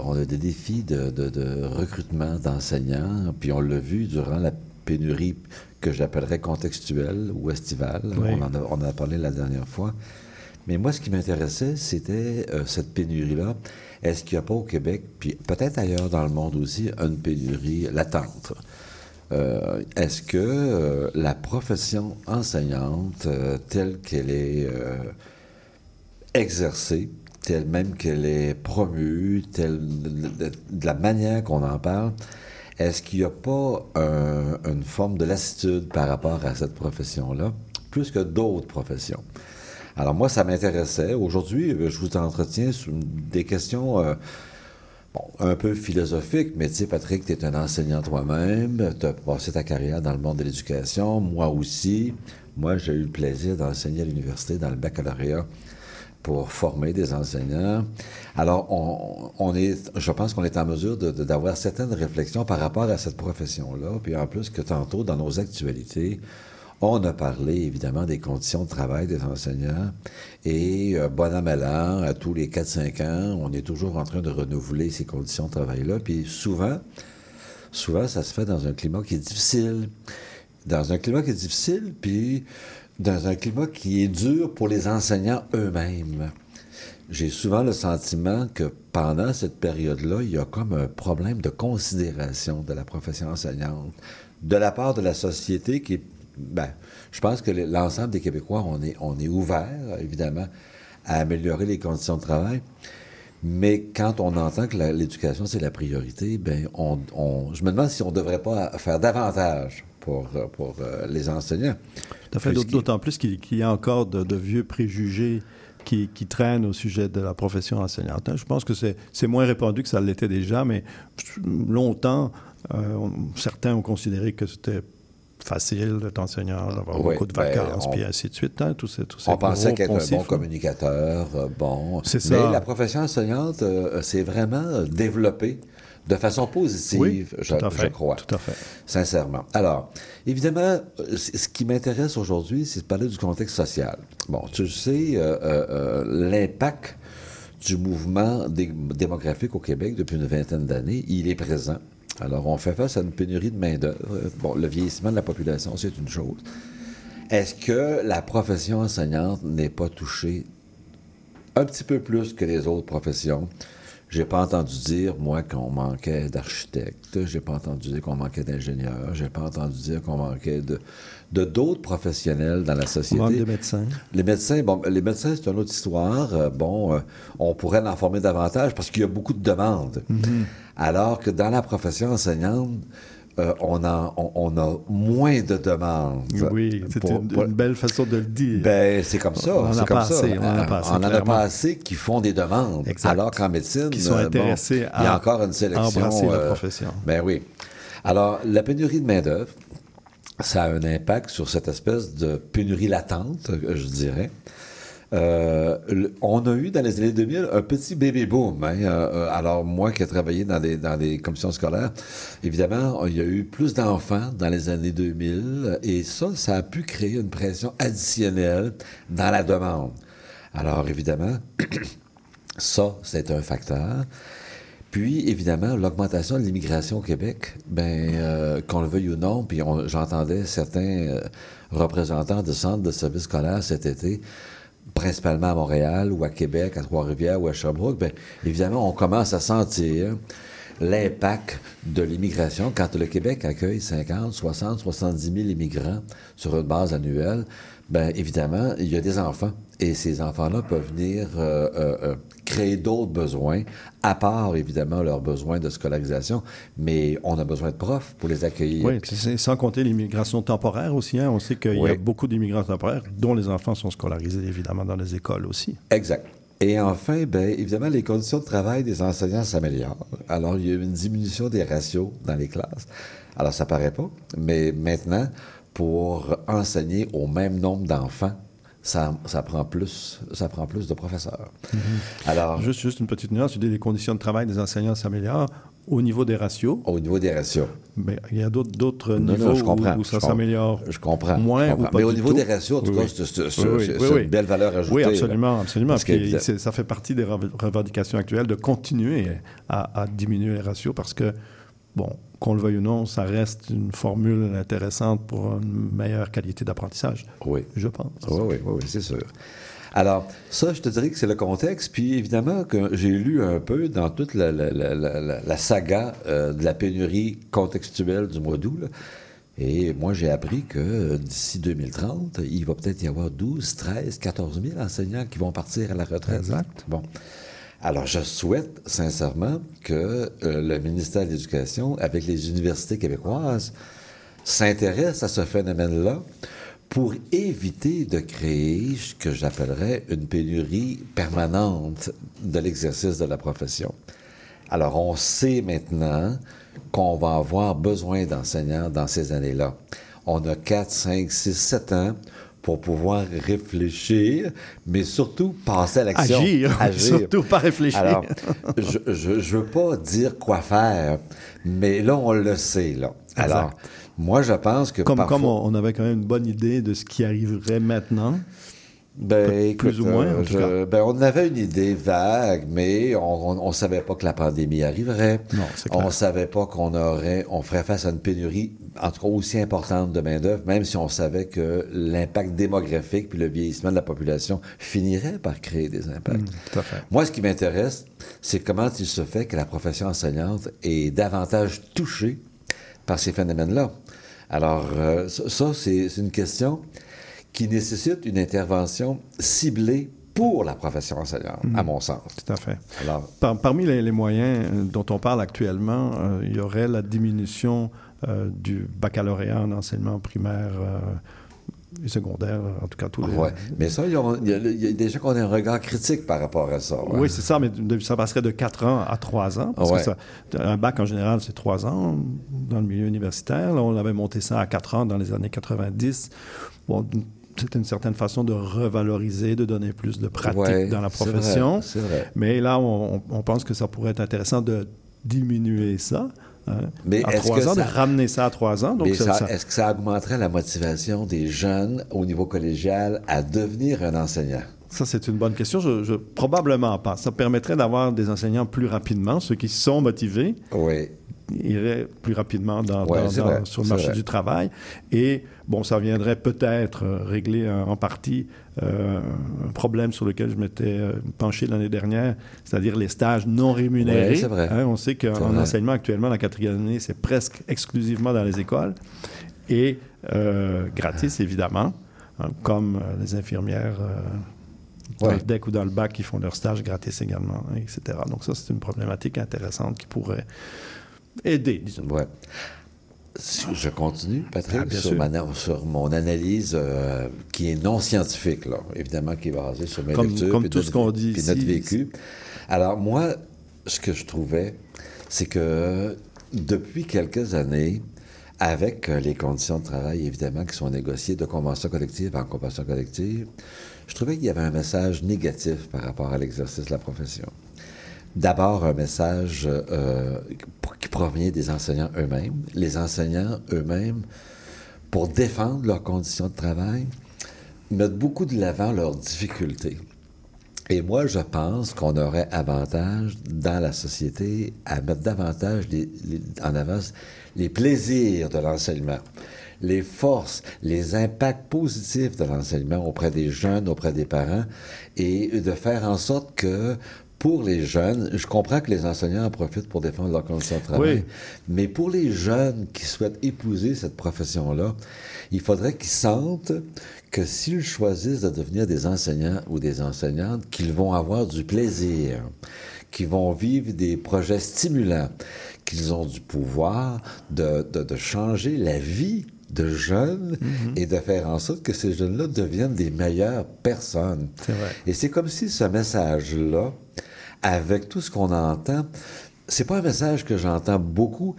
on a des défis de, de- de recrutement d'enseignants, puis on l'a vu durant la pénurie que j'appellerais contextuelle ou estivale. Oui. On, en a, on en a parlé la dernière fois. Mais moi, ce qui m'intéressait, c'était cette pénurie-là. Est-ce qu'il n'y a pas au Québec, puis peut-être ailleurs dans le monde aussi, une pénurie latente? Euh, Est-ce que euh, la profession enseignante, euh, telle qu'elle est exercée, telle même qu'elle est promue, telle de, la manière qu'on en parle, est-ce qu'il n'y a pas un- une forme de lassitude par rapport à cette profession-là, plus que d'autres professions? Alors moi, ça m'intéressait. Aujourd'hui, euh, je vous entretiens sur des questions euh, un peu philosophiques, mais tu sais, Patrick, tu es un enseignant toi-même, tu as passé ta carrière dans le monde de l'éducation, moi aussi. Moi, j'ai eu le plaisir d'enseigner à l'université dans le baccalauréat pour former des enseignants. Alors, on, est, je pense qu'on est en mesure de- de- d'avoir certaines réflexions par rapport à cette profession-là. Puis en plus que tantôt, dans nos actualités, on a parlé évidemment des conditions de travail des enseignants. Et euh, bon an, mal à tous les 4-5 ans, on est toujours en train de renouveler ces conditions de travail-là. Puis souvent, souvent, ça se fait dans un climat qui est difficile. Dans un climat qui est difficile, puis dans un climat qui est dur pour les enseignants eux-mêmes. J'ai souvent le sentiment que pendant cette période-là, il y a comme un problème de considération de la profession enseignante, de la part de la société qui est... Ben, je pense que l'ensemble des Québécois, on est, on est ouvert, évidemment, à améliorer les conditions de travail. Mais quand on entend que l'éducation, c'est la priorité, ben on, on- je me demande si on ne devrait pas faire davantage pour, pour euh, les enseignants. Tout à fait, Puisqu'il- d'autant plus qu'il y a encore de, de vieux préjugés qui, qui traînent au sujet de la profession enseignante. Je pense que c'est c'est moins répandu que ça l'était déjà, mais longtemps, euh, on- certains ont considéré que c'était facile d'être enseignant, d'avoir Oui, beaucoup de ben, vacances, on- puis ainsi de suite. hein, tous ces, tous ces On pensait qu'être un bon hein. communicateur, euh, bon. C'est Mais ça. la profession enseignante euh, s'est vraiment euh, développée de façon positive, Oui, je, tout à je fait, crois. tout à fait. Sincèrement. Alors, évidemment, ce qui m'intéresse aujourd'hui, c'est de parler du contexte social. Bon, tu sais, euh, l'impact du mouvement dé- démographique au Québec depuis une vingtaine d'années, il est présent. Alors, on fait face à une pénurie de main-d'œuvre. Bon, le vieillissement de la population, c'est une chose. Est-ce que la profession enseignante n'est pas touchée un petit peu plus que les autres professions? J'ai pas entendu dire, moi, qu'on manquait d'architectes. J'ai pas entendu dire qu'on manquait d'ingénieurs. J'ai pas entendu dire qu'on manquait de de d'autres professionnels dans la société. manque de médecins. Les médecins, bon, les médecins, c'est une autre histoire. Euh, bon, euh, on pourrait en former davantage parce qu'il y a beaucoup de demandes. Alors que dans la profession enseignante, euh, on, en- on, on a moins de demandes. Oui, c'est une, pour- une belle façon de le dire. ben, c'est comme ça. On en a pas assez, on en a pas assez, on en a clairement. pas assez qui font des demandes. Exact. Alors qu'en médecine, Qui sont bon, intéressés il y a à encore une sélection. embrasser la euh, profession. Ben oui. Alors, la pénurie de main-d'œuvre, ça a un impact sur cette espèce de pénurie latente, je dirais. Euh, on a eu dans les années 2000 un petit baby boom. hein. Euh, euh, alors moi qui ai travaillé dans des dans des commissions scolaires, évidemment, il y a eu plus d'enfants dans les années 2000 et ça, ça a pu créer une pression additionnelle dans la demande. Alors évidemment, ça c'est un facteur. Puis, évidemment, l'augmentation de l'immigration au Québec, ben, euh, qu'on le veuille ou non, puis j'entendais certains euh, représentants de centres de services scolaires cet été, principalement à Montréal ou à Québec, à Trois-Rivières ou à Sherbrooke, ben, évidemment, on commence à sentir l'impact de l'immigration quand le Québec accueille 50, 60, 70 000 immigrants sur une base annuelle. Ben, évidemment, il y a des enfants et ces enfants-là peuvent venir euh, euh, euh, créer d'autres besoins, à part évidemment leurs besoins de scolarisation, mais on a besoin de profs pour les accueillir. Oui, c'est- sans compter l'immigration temporaire aussi. hein. On sait qu'il y a beaucoup d'immigrants temporaires dont les enfants sont scolarisés évidemment dans les écoles aussi. Exact. Et enfin, ben, évidemment, les conditions de travail des enseignants s'améliorent. Alors, il y a eu une diminution des ratios dans les classes. Alors, ça paraît pas, mais maintenant, pour enseigner au même nombre d'enfants, ça, ça prend plus, ça prend plus de professeurs. Alors, Juste, juste une petite nuance, tu dis les conditions de travail des enseignants s'améliorent au niveau des ratios, au niveau des ratios, mais il y a d'autres, niveaux je comprends, où, ça s'améliore je comprends. moins je ou pas Mais au niveau tout. des ratios, en tout Oui, cas, c'est- Oui, oui, une belle valeur ajoutée. Oui, là. absolument, absolument. Parce que, Puis ça fait partie des rev- revendications actuelles de continuer à, à diminuer les ratios parce que, bon, qu'on le veuille ou non, ça reste une formule intéressante pour une meilleure qualité d'apprentissage, Oui. je pense. Oui, oui, oui, oui, c'est sûr. Alors, ça, je te dirais que c'est le contexte. Puis, évidemment, que j'ai lu un peu dans toute la, la- la- la- la- la saga euh, de la pénurie contextuelle du mois d'août. Et moi, j'ai appris que euh, d'ici 2030, il va peut-être y avoir 12, 13, 14 000 enseignants qui vont partir à la retraite. Exact. Bon. Alors, je souhaite sincèrement que euh, le ministère de l'Éducation, avec les universités québécoises, s'intéresse à ce phénomène-là pour éviter de créer ce que j'appellerais une pénurie permanente de l'exercice de la profession. Alors, on sait maintenant qu'on va avoir besoin d'enseignants dans ces années-là. On a 4, 5, 6, 7 ans pour pouvoir réfléchir, mais surtout passer à l'action. Agir, surtout pas réfléchir. Alors, je ne veux pas dire quoi faire, mais là, on le sait. Là. Alors, moi, je pense que Comme, parfois... comme on avait quand même une bonne idée de ce qui arriverait maintenant. Ben, plus ou moins, en euh, tout je- cas. ben, on avait une idée vague, mais on ne savait pas que la pandémie arriverait. Non, c'est clair. On savait pas qu'on aurait, on ferait face à une pénurie, en tout cas aussi importante de main-d'œuvre, même si on savait que l'impact démographique puis le vieillissement de la population finirait par créer des impacts. tout à fait. Moi, ce qui m'intéresse, c'est comment il se fait que la profession enseignante est davantage touchée par ces phénomènes-là. Alors, euh, ça, c'est une question qui nécessite une intervention ciblée pour la profession enseignante, à mon sens. Tout à fait. Alors, Par- parmi les, les moyens euh, dont on parle actuellement, euh, il y aurait la diminution euh, du baccalauréat en enseignement primaire euh, et secondaire, en tout cas tous les... ouais. Mais ça, il y, a, il y déjà qu'on a un regard critique par rapport à ça. ouais. Oui, c'est ça, mais ça passerait de 4 ans à 3 ans. Parce Ouais. que ça, un bac, en général, c'est 3 ans dans le milieu universitaire. Là, on avait monté ça à 4 ans dans les années 90. Bon, c'était une certaine façon de revaloriser, de donner plus de pratique Ouais, dans la c'est vrai, profession. C'est vrai. Mais là, on, pense que ça pourrait être intéressant de diminuer ça. hein, Mais à est-ce trois que ans, ça- de ramener ça à 3 ans. Donc, Mais ça- ça- ça- est-ce que ça augmenterait la motivation des jeunes au niveau collégial à devenir un enseignant? Ça, c'est une bonne question. Je, je- probablement pas. Ça permettrait d'avoir des enseignants plus rapidement. Ceux qui sont motivés Oui. Iraient plus rapidement dans, Ouais, dans- c'est dans- vrai, sur le marché vrai. du travail. Et, bon, ça viendrait peut-être euh, régler en partie euh, un problème sur lequel je m'étais euh, penché l'année dernière, c'est-à-dire les stages non rémunérés. Ouais, c'est vrai. Hein, on sait qu'en enseignement actuellement, la quatrième année, c'est presque exclusivement dans les écoles. Et euh, gratis, évidemment, hein, comme les infirmières euh, dans Ouais. le DEC ou dans le bac qui font leur stage gratis également, hein, etc. Donc ça, c'est une problématique intéressante qui pourrait aider, disons. Ouais. Si je continue, Patrick, Ah, sur, sûr. ma- sur mon analyse euh, qui est non scientifique, là, évidemment, qui est basée sur mes Comme- lectures. comme tout notre- ce qu'on dit puis notre vécu. Alors, moi, ce que je trouvais, c'est que depuis quelques années, avec euh, les conditions de travail, évidemment, qui sont négociées de convention collective en convention collective, je trouvais qu'il y avait un message négatif par rapport à l'exercice de la profession. D'abord, un message euh, qui provient des enseignants eux-mêmes. Les enseignants eux-mêmes, pour défendre leurs conditions de travail, mettent beaucoup de l'avant leurs difficultés. Et moi, je pense qu'on aurait avantage dans la société à mettre davantage en avant les plaisirs de l'enseignement, les forces, les impacts positifs de l'enseignement auprès des jeunes, auprès des parents, et de faire en sorte que pour les jeunes, je comprends que les enseignants en profitent pour défendre leurs conditions de travail, Oui. mais pour les jeunes qui souhaitent épouser cette profession-là, il faudrait qu'ils sentent que s'ils choisissent de devenir des enseignants ou des enseignantes, qu'ils vont avoir du plaisir, qu'ils vont vivre des projets stimulants, qu'ils ont du pouvoir de, de- de changer la vie de jeunes et de faire en sorte que ces jeunes-là deviennent des meilleures personnes. Vrai. Et c'est comme si ce message-là, avec tout ce qu'on entend, c'est pas un message que j'entends beaucoup.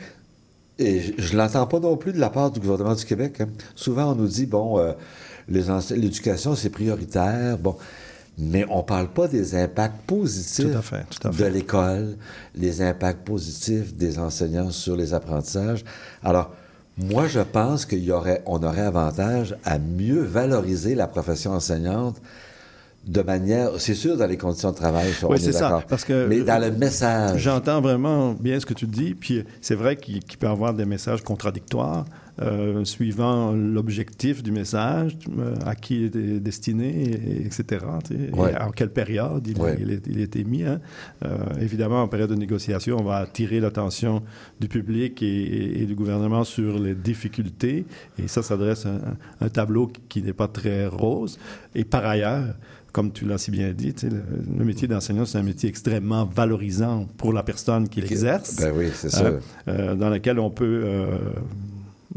Et je- je l'entends pas non plus de la part du gouvernement du Québec. hein. Souvent, on nous dit, bon, euh, l'éducation, c'est prioritaire. Bon. Mais on parle pas des impacts positifs Tout à fait, tout à de l'école, les impacts positifs des enseignants sur les apprentissages. Alors, moi, je pense y aurait, on aurait avantage à mieux valoriser la profession enseignante de manière, c'est sûr, dans les conditions de travail, ça, Oui, est c'est ça. d'accord. Parce que Mais dans le message. J'entends vraiment bien ce que tu dis, puis c'est vrai qu'il qu'il peut y avoir des messages contradictoires euh, suivant l'objectif du message, euh, à qui il est destiné, et- etc. tu sais, et Ouais. à quelle période il, Ouais. il est, il est émis. hein. Euh, évidemment, en période de négociation, on va attirer l'attention du public et, du gouvernement sur les difficultés, et ça, ça dresse un, un tableau qui n'est pas très rose. Et par ailleurs, comme tu l'as si bien dit, le, le métier d'enseignant, c'est un métier extrêmement valorisant pour la personne qui l'exerce. Ben oui, c'est Hein, ça. euh, dans lequel on peut euh,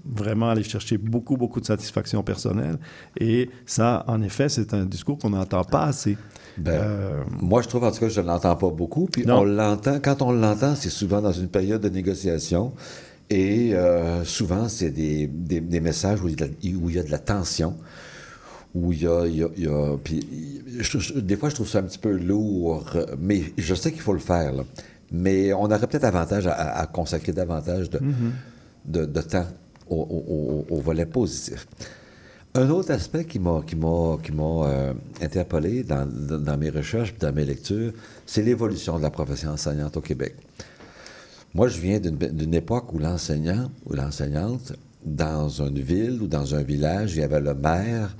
vraiment aller chercher beaucoup, beaucoup de satisfaction personnelle. Et ça, en effet, c'est un discours qu'on n'entend pas assez. Ben, Euh, Moi, je trouve en tout cas que je ne l'entends pas beaucoup. Puis Non. on l'entend, quand on l'entend, c'est souvent dans une période de négociation. Et euh, souvent, c'est des, des- des messages où il, y a de la, où il y a de la tension. Où il y a. y a- y a- puis, je- je- des fois, je trouve ça un petit peu lourd. Mais je sais qu'il faut le faire. là. Mais on aurait peut-être avantage à, consacrer davantage de, de, de temps au, au- au- au volet positif. Un autre aspect qui m'a qui qui euh, interpellé dans, dans, mes recherches, puis dans mes lectures, c'est l'évolution de la profession enseignante au Québec. Moi, je viens d'une d'une époque où l'enseignant ou l'enseignante, dans une ville ou dans un village, il y avait le maire,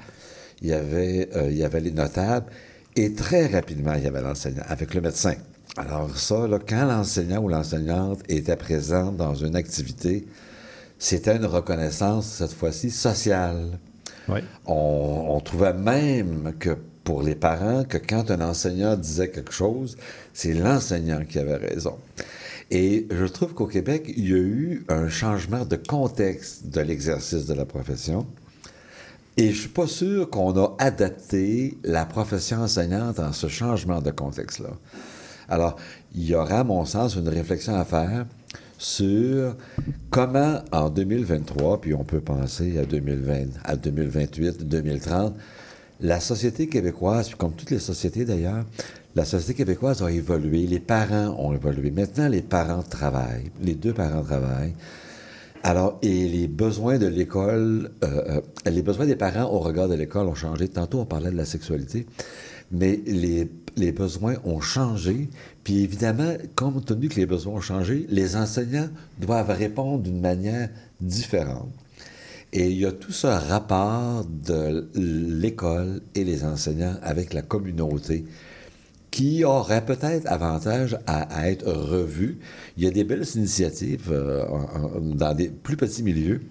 il y avait, euh, il y avait les notables, et très rapidement, il y avait l'enseignant, avec le médecin. Alors ça, là, quand l'enseignant ou l'enseignante était présent dans une activité, c'était une reconnaissance, cette fois-ci, sociale. On, on trouvait même que pour les parents, que quand un enseignant disait quelque chose, c'est l'enseignant qui avait raison. Et je trouve qu'au Québec, il y a eu un changement de contexte de l'exercice de la profession. Et je suis pas sûr qu'on a adapté la profession enseignante en ce changement de contexte-là. Alors, il y aura, à mon sens, une réflexion à faire sur comment, en 2023, puis on peut penser à 2020, à 2028, 2030, la société québécoise, puis comme toutes les sociétés d'ailleurs, la société québécoise a évolué, les parents ont évolué. Maintenant, les parents travaillent, les deux parents travaillent. Alors, et les besoins de l'école, euh, euh, les besoins des parents au regard de l'école ont changé. Tantôt, on parlait de la sexualité, mais les, les besoins ont changé. Puis évidemment, compte tenu que les besoins ont changé, les enseignants doivent répondre d'une manière différente. Et il y a tout ce rapport de l'école et les enseignants avec la communauté qui aurait peut-être avantage à, être revu. Il y a des belles initiatives euh, dans des plus petits milieux,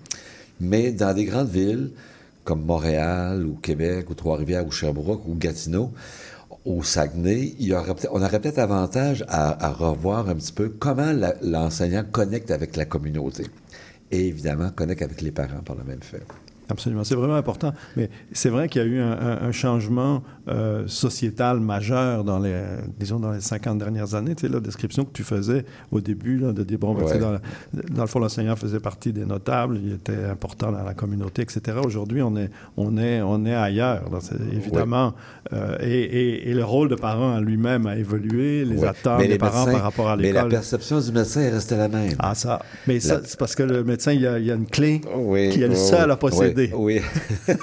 mais dans des grandes villes comme Montréal ou Québec ou Trois-Rivières ou Sherbrooke ou Gatineau, au Saguenay, on aurait peut-être avantage à, revoir un petit peu comment l'enseignant connecte avec la communauté et évidemment connecte avec les parents par le même fait. Absolument, c'est vraiment important. Mais c'est vrai qu'il y a eu un, un- un changement euh, sociétal majeur dans les, disons, dans les 50 dernières années. Tu sais, la description que tu faisais au début là, de dire, bon, ben, Ouais. dans, la- dans le fond, l'enseignant faisait partie des notables, il était important dans la communauté, etc. Aujourd'hui, on est, on est, on est ailleurs, évidemment. Euh, et, et- et le rôle de parent en lui-même a évolué, les Ouais. attentes des parents par rapport à Mais la l'école. perception du médecin est restée la même. Ah, ça. Mais ça, c'est parce que le médecin, il y a, il y a une clé Oui, qui est le seul à posséder. Oui. oui.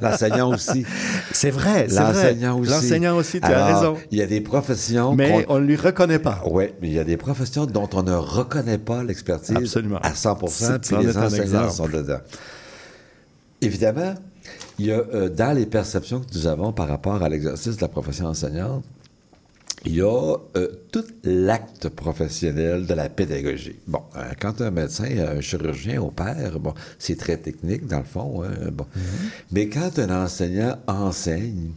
L'enseignant aussi. C'est vrai, c'est. L'enseignant aussi. L'enseignant aussi, tu as raison. Il y a des professions. Mais on ne lui reconnaît pas. Oui, mais il y a des professions dont on ne reconnaît pas l'expertise Absolument. à 100 C'est- puis les enseignants sont dedans. Évidemment, il y a euh, dans les perceptions que nous avons par rapport à l'exercice de la profession enseignante, il y a euh, tout l'acte professionnel de la pédagogie. Bon, euh, quand un médecin, un chirurgien opère, bon, c'est très technique dans le fond. hein, bon. Mais quand un enseignant enseigne,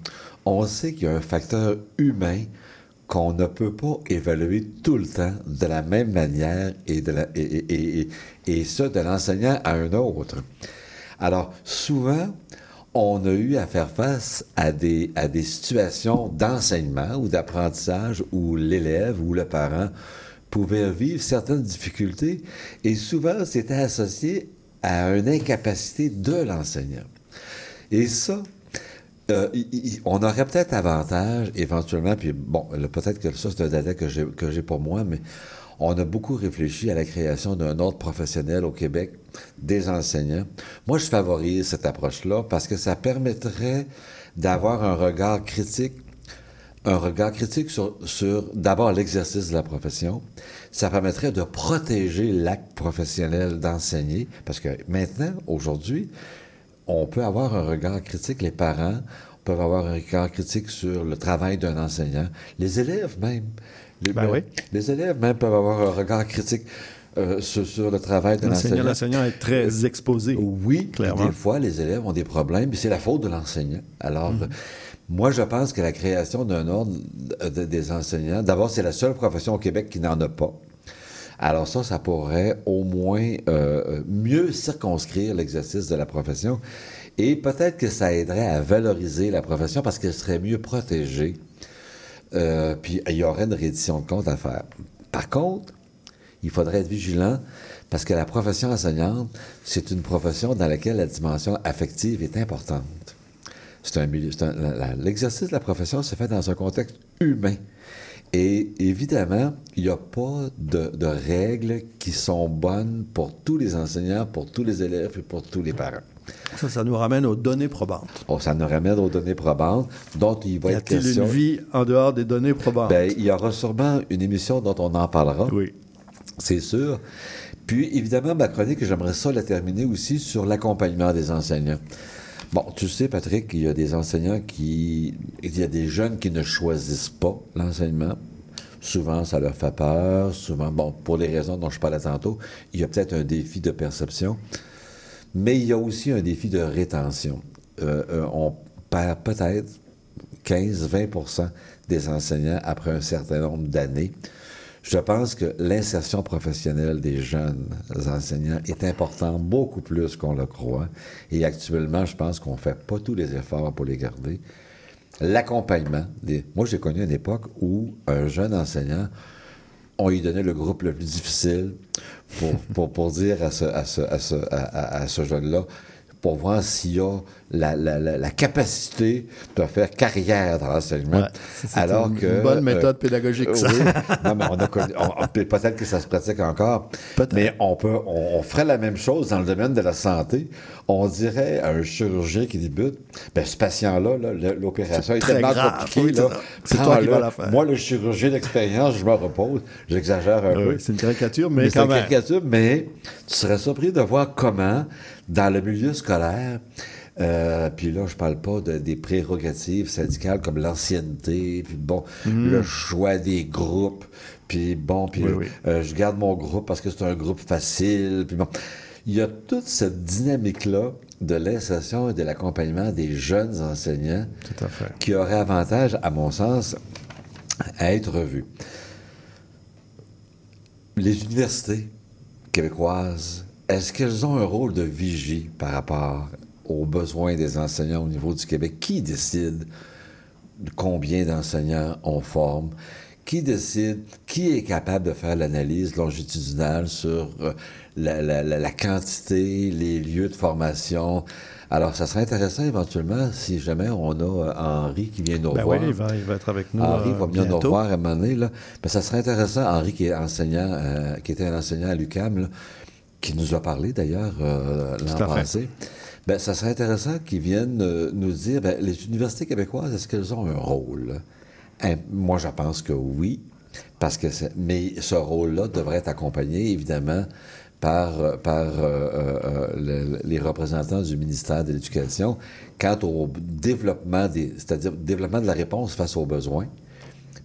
on sait qu'il y a un facteur humain qu'on ne peut pas évaluer tout le temps de la même manière et, de la, et, et, et, et- ça de l'enseignant à un autre. Alors, souvent, on a eu à faire face à des, à des situations d'enseignement ou d'apprentissage où l'élève ou le parent pouvait vivre certaines difficultés et souvent c'était associé à une incapacité de l'enseignant. Et ça, euh, on aurait peut-être avantage, éventuellement, puis bon, peut-être que ça, c'est un data que j'ai pour moi, mais on a beaucoup réfléchi à la création d'un ordre professionnel au Québec des enseignants. Moi, je favorise cette approche-là parce que ça permettrait d'avoir un regard critique un regard critique sur, sur d'abord l'exercice de la profession. Ça permettrait de protéger l'acte professionnel d'enseigner, parce que maintenant, aujourd'hui, on peut avoir un regard critique, les parents peuvent avoir un regard critique sur le travail d'un enseignant, les élèves même. Les, Ben oui. les élèves même peuvent avoir un regard critique euh, sur, sur le travail de L'enseignant, l'enseignant. est très exposé. Oui, Clairement. Des fois, les élèves ont des problèmes, puis c'est la faute de l'enseignant. Alors, Mhm. euh, moi, je pense que la création d'un ordre de- de- des enseignants, d'abord, c'est la seule profession au Québec qui n'en a pas. Alors ça, ça pourrait au moins euh, mieux circonscrire l'exercice de la profession et peut-être que ça aiderait à valoriser la profession parce qu'elle serait mieux protégée. Euh, puis il y aurait une reddition de compte à faire. Par contre, il faudrait être vigilant parce que la profession enseignante, c'est une profession dans laquelle la dimension affective est importante. C'est un l'exercice de la profession se fait dans un contexte humain. Et évidemment, il n'y a pas de règles qui sont bonnes pour tous les enseignants, pour tous les élèves et pour tous les parents. Ça, ça nous ramène aux données probantes. Oh, ça nous ramène aux données probantes, dont il va Y être a-t-il question. une vie en dehors des données probantes? Ben, il y aura sûrement une émission dont on en parlera. oui. C'est sûr. Puis, évidemment, ma chronique, j'aimerais ça la terminer aussi sur l'accompagnement des enseignants. Bon, tu sais, Patrick, il y a des enseignants qui... Il y a des jeunes qui ne choisissent pas l'enseignement. Souvent, ça leur fait peur. Souvent, bon, pour les raisons dont je parlais tantôt, il y a peut-être un défi de perception. Mais il y a aussi un défi de rétention. Euh, euh, on perd peut-être 15-20% des enseignants après un certain nombre d'années. Je pense que l'insertion professionnelle des jeunes enseignants est importante beaucoup plus qu'on le croit. Et actuellement, je pense qu'on ne fait pas tous les efforts pour les garder. L'accompagnement. Moi, j'ai connu une époque où un jeune enseignant, on lui donnait le groupe le plus difficile pour, pour, pour dire à ce, à ce, à ce, à, ce jeune-là, pour voir s'il y a la, la, la, la capacité de faire carrière dans l'enseignement. Ouais, alors une- que, une bonne méthode euh, pédagogique, ça. oui. Non, mais on a connu- on- on- peut-être que ça se pratique encore. Mais on peut, on, on ferait la même chose dans le domaine de la santé. On dirait à un chirurgien qui débute, ben, ce patient-là, l'opération est tellement grave. compliquée. Là. c'est- toi qui vas la faire. Moi, le chirurgien d'expérience, je me repose. J'exagère un peu. oui, c'est une caricature, mais, Mais c'est quand une caricature, mais tu serais surpris de voir comment, dans le milieu scolaire, euh, puis là, je parle pas de, des prérogatives syndicales comme l'ancienneté, puis bon, le choix des groupes, puis bon, puis Mhm. Oui, oui. euh, je garde mon groupe parce que c'est un groupe facile, puis bon. Il y a toute cette dynamique-là de l'insertion et de l'accompagnement des jeunes enseignants Tout à fait. qui aurait avantage, à mon sens, à être revue. Les universités québécoises est-ce qu'elles ont un rôle de vigie par rapport aux besoins des enseignants au niveau du Québec? Qui décide de combien d'enseignants on forme? Qui décide, qui est capable de faire l'analyse longitudinale sur euh, la, la- la- la quantité, les lieux de formation? Alors, ça serait intéressant éventuellement, si jamais on a euh, Henri qui vient nous Ben revoir. oui, il va, il va être avec nous. Henri euh, va venir nous revoir à un moment donné, là. Ben, ça serait intéressant, Henri qui est enseignant, euh, qui était un enseignant à l'UQAM, là, qui nous a parlé d'ailleurs euh, l'an passé. Ben, ça serait intéressant qu'ils viennent euh, nous dire, ben, les universités québécoises, est-ce qu'elles ont un rôle? Hein, moi, je pense que oui, parce que mais ce rôle-là devrait être accompagné, évidemment, par, par euh, euh, euh, le- les représentants du ministère de l'Éducation quant au développement des, c'est-à-dire développement de la réponse face aux besoins.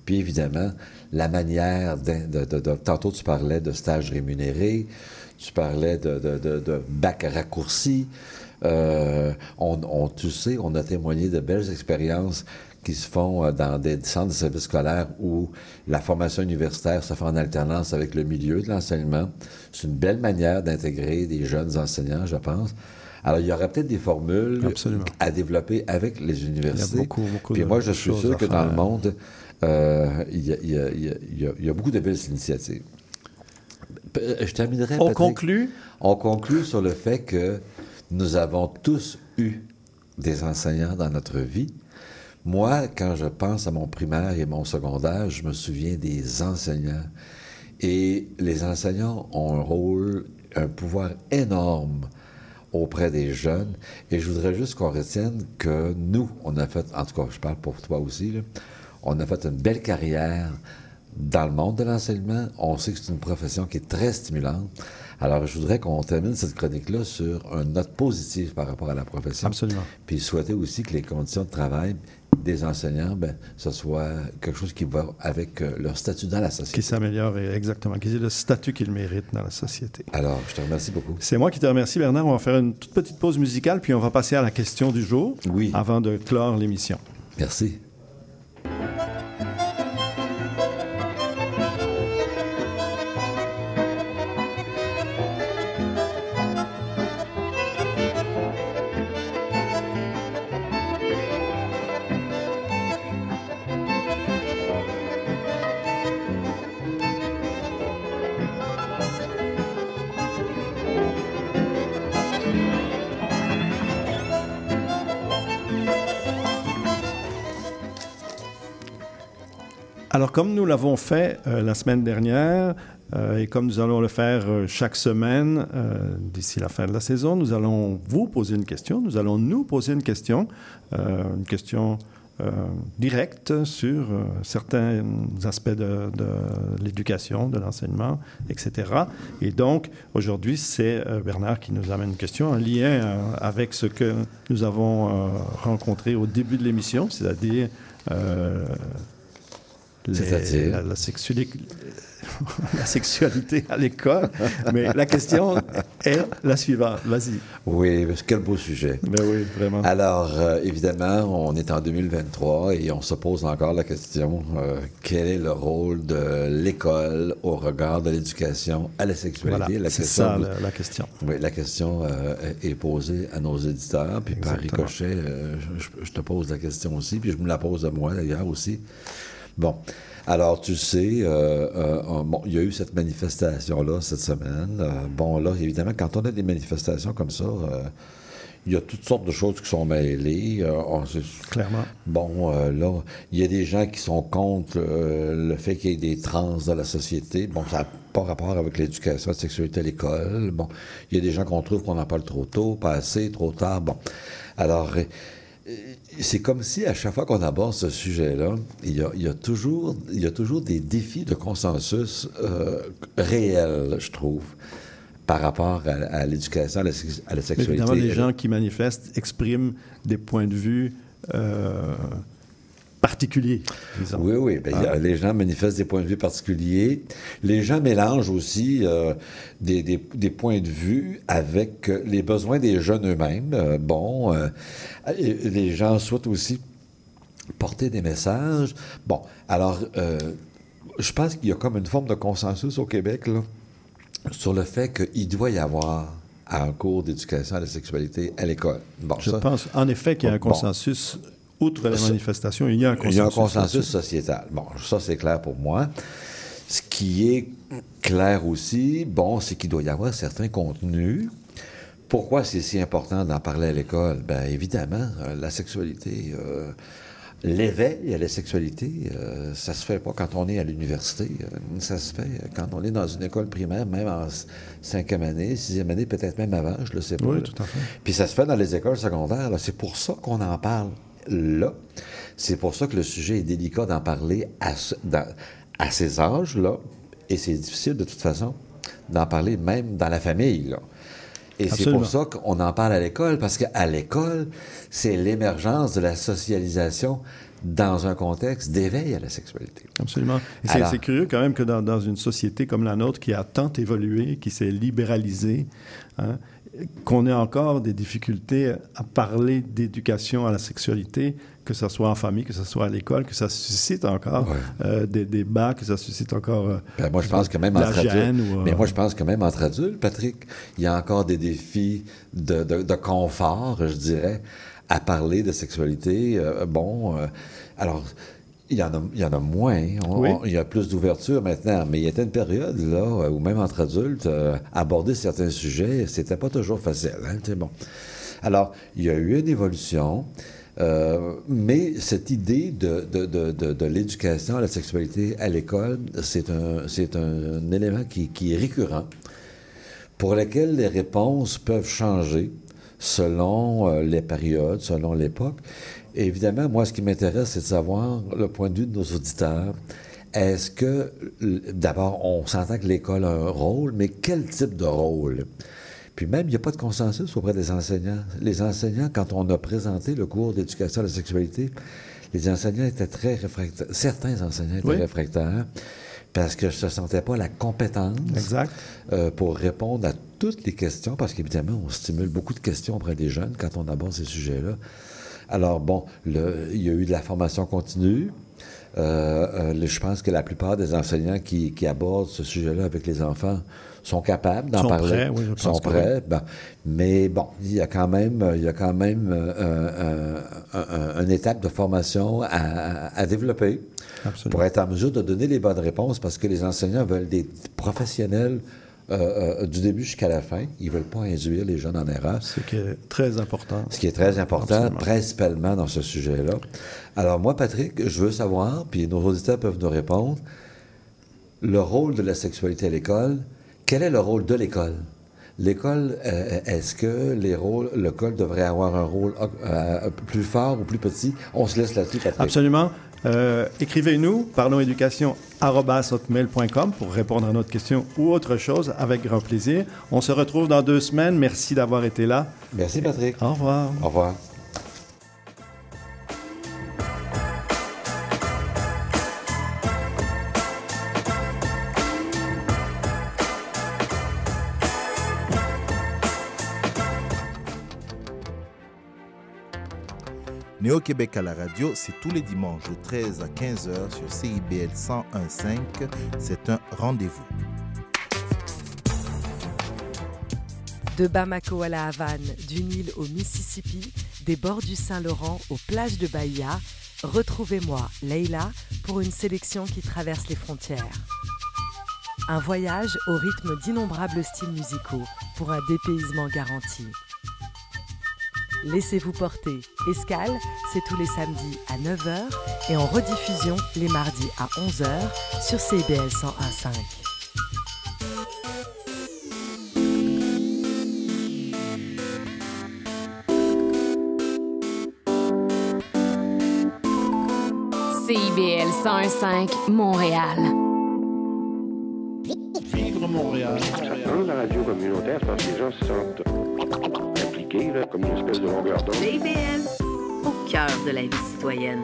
Puis évidemment, la manière de, de- de- de- tantôt tu parlais de stages rémunérés, tu parlais de, de, bac raccourci. Euh, on, on- tu sais, on a témoigné de belles expériences qui se font euh, dans des centres de services scolaires où la formation universitaire se fait en alternance avec le milieu de l'enseignement. C'est une belle manière d'intégrer des jeunes enseignants, je pense. Alors, il y aurait peut-être des formules Absolument. à développer avec les universités. beaucoup, beaucoup Puis de moi, je suis sûr que dans le monde, euh, il y, a, il y a- il y a- il y a- il y a beaucoup de belles initiatives. Pe- Je terminerai On conclut? On conclut sur le fait que nous avons tous eu des enseignants dans notre vie. Moi, quand je pense à mon primaire et mon secondaire, je me souviens des enseignants. Et les enseignants ont un rôle, un pouvoir énorme auprès des jeunes. Et je voudrais juste qu'on retienne que nous, on a fait, en tout cas, je parle pour toi aussi, là, on a fait une belle carrière dans le monde de l'enseignement. On sait que c'est une profession qui est très stimulante. Alors, je voudrais qu'on termine cette chronique-là sur une note positive par rapport à la profession. Absolument. Puis souhaiter aussi que les conditions de travail des enseignants, ben, ce soit quelque chose qui va avec euh, leur statut dans la société. Qui s'améliore, exactement. Qui ait le statut qu'il mérite dans la société. Alors, je te remercie beaucoup. C'est moi qui te remercie, Bernard. On va faire une toute petite pause musicale, puis on va passer à la question du jour Oui. avant de clore l'émission. Merci. Bye. Alors, comme nous l'avons fait euh, la semaine dernière, euh, et comme nous allons le faire euh, chaque semaine d'ici la fin de la saison, nous allons vous poser une question, nous allons nous poser une question, une question directe sur certains aspects de, l'éducation, de l'enseignement, etc. Et donc, aujourd'hui, c'est Bernard qui nous amène une question en lien avec ce que nous avons rencontré au début de l'émission, c'est-à-dire les- la, la sexualité, la sexualité à l'école. Mais la question est la suivante. Vas-y. Oui, quel beau sujet. Ben oui, vraiment. Alors, euh, évidemment, on est en 2023 et on se pose encore la question euh, quel est le rôle de l'école au regard de l'éducation à la sexualité? Voilà, La c'est ça vous- la, question. Oui, la question euh, est posée à nos éditeurs, puis par ricochet, je, je te pose la question aussi, puis je me la pose à moi d'ailleurs aussi. Bon, alors tu sais, euh, euh, bon, il y a eu cette manifestation-là cette semaine. Euh, bon, là, évidemment, quand on a des manifestations comme ça, il y a toutes sortes de choses qui sont mêlées. On- c'est- Clairement. Bon, là, il y a des gens qui sont contre le fait qu'il y ait des trans dans la société. Bon, ça n'a pas rapport avec l'éducation, la sexualité à l'école. Bon, il y a des gens qu'on trouve qu'on en parle trop tôt, pas assez, trop tard. Bon, alors, c'est comme si à chaque fois qu'on aborde ce sujet-là, il y a, il y a toujours, il y a toujours des défis de consensus euh, réels, je trouve, par rapport à, à l'éducation, à à la sexualité. Évidemment, les gens qui manifestent expriment des points de vue euh, particuliers, disons. Oui, oui. ben, a- les gens manifestent des points de vue particuliers. Les gens mélangent aussi euh, des, des- des points de vue avec euh, les besoins des jeunes eux-mêmes. Euh, bon, euh, les gens souhaitent aussi porter des messages. Bon, alors, je pense qu'il y a comme une forme de consensus au Québec, là, sur le fait qu'il doit y avoir un cours d'éducation à la sexualité à l'école. Bon, Je ça- pense en effet qu'il y a un Bon. Outre les Ça- manifestations, il y a un consensus. Il y a un consensus là-dessus. sociétal. Bon, ça, c'est clair pour moi. Ce qui est clair aussi, bon, c'est qu'il doit y avoir certains contenus. Pourquoi c'est si important d'en parler à l'école? Bien, évidemment, euh, la sexualité, euh, l'éveil à la sexualité, euh, ça se fait pas quand on est à l'université. euh, ça se fait quand on est dans une école primaire, même en cinquième année, sixième année, peut-être même avant, je le sais pas. Oui, tout à fait. Puis ça se fait dans les écoles secondaires. C'est pour ça qu'on en parle là. C'est pour ça que le sujet est délicat d'en parler à, ce- dans- à ces âges-là. Et c'est difficile de toute façon d'en parler même dans la famille. Là. Et c'est pour ça qu'on en parle à l'école, parce qu'à l'école, c'est l'émergence de la socialisation dans un contexte d'éveil à la sexualité. Absolument. C'est curieux quand même que dans, dans une société comme la nôtre qui a tant évolué, qui s'est libéralisée, hein, qu'on ait encore des difficultés à parler d'éducation à la sexualité, que ce soit en famille, que ce soit à l'école, que ça suscite encore Ouais. euh, des débats, que ça suscite encore... euh, Ben, moi, je pense que même entre adultes, ou, euh, mais moi, je pense que même entre adultes, Patrick, il y a encore des défis de, de- de confort, je dirais, à parler de sexualité. Euh, bon, euh, alors, il y en a, il y en a moins. On- Oui. on- il y a plus d'ouverture maintenant. Mais il y était une période, là, où même entre adultes, euh, aborder certains sujets, c'était pas toujours facile. Hein, bon. Alors, il y a eu une évolution. euh, mais cette idée de, de, de, de, de l'éducation à la sexualité à l'école, c'est un, élément qui, qui est récurrent, pour lequel les réponses peuvent changer selon euh, les périodes, selon l'époque. Et évidemment, moi, ce qui m'intéresse, c'est de savoir le point de vue de nos auditeurs. Est-ce que, d'abord, on s'entend que l'école a un rôle, mais quel type de rôle? Puis même, il n'y a pas de consensus auprès des enseignants. Les enseignants, quand on a présenté le cours d'éducation à la sexualité, les enseignants étaient très réfractaires. Certains enseignants étaient Oui. réfractaires parce que je ne sentais pas la compétence Exact. euh, pour répondre à toutes les questions, parce qu'évidemment, on stimule beaucoup de questions auprès des jeunes quand on aborde ces sujets-là. Alors, bon, le- il y a eu de la formation continue. Euh, euh, je pense que la plupart des enseignants qui, qui abordent ce sujet-là avec les enfants sont capables d'en Sont parler. prêts, oui, je pense sont prêts. Bon. Mais bon, il y a quand même, il y a quand même euh, un- un- un- une étape de formation à, à- à développer Absolument. pour être en mesure de donner les bonnes réponses parce que les enseignants veulent des professionnels euh, euh, du début jusqu'à la fin. Ils veulent pas induire les jeunes en erreur. Ce qui est très important. Ce qui est très important, Absolument. principalement dans ce sujet-là. Alors moi, Patrick, je veux savoir, puis nos auditeurs peuvent nous répondre, le rôle de la sexualité à l'école, quel est le rôle de l'école? L'école, euh, est-ce que les rôles, l'école devrait avoir un rôle plus fort ou plus petit? On se laisse là-dessus, Patrick. Absolument. Euh, Écrivez-nous, parlonséducation.com pour répondre à notre question ou autre chose avec grand plaisir. On se retrouve dans deux semaines. Merci d'avoir été là. Merci, Patrick. Au revoir. Au revoir. Néo-Québec à la radio, c'est tous les dimanches de 13 à 15h sur CIBL 101.5. C'est un rendez-vous. De Bamako à la Havane, du Nil au Mississippi, des bords du Saint-Laurent aux plages de Bahia, retrouvez-moi, Leila, pour une sélection qui traverse les frontières. Un voyage au rythme d'innombrables styles musicaux pour un dépaysement garanti. Laissez-vous porter. Escale, c'est tous les samedis à 9h et en rediffusion les mardis à 11h sur CBL 101.5. CIBL 101.5 Montréal. Vivre Montréal. Dans la radio communautaire, parce que les gens se sentent impliqués, là, comme une espèce de longueur d'onde. Au cœur de la vie citoyenne.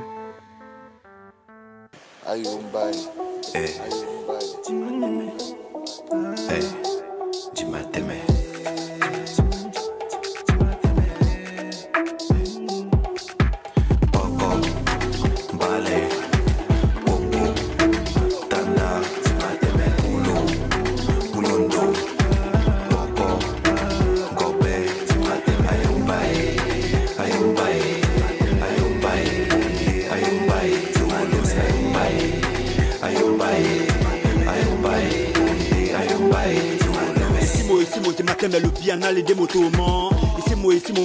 Bien aller des motos, man. Ici moi, ici mon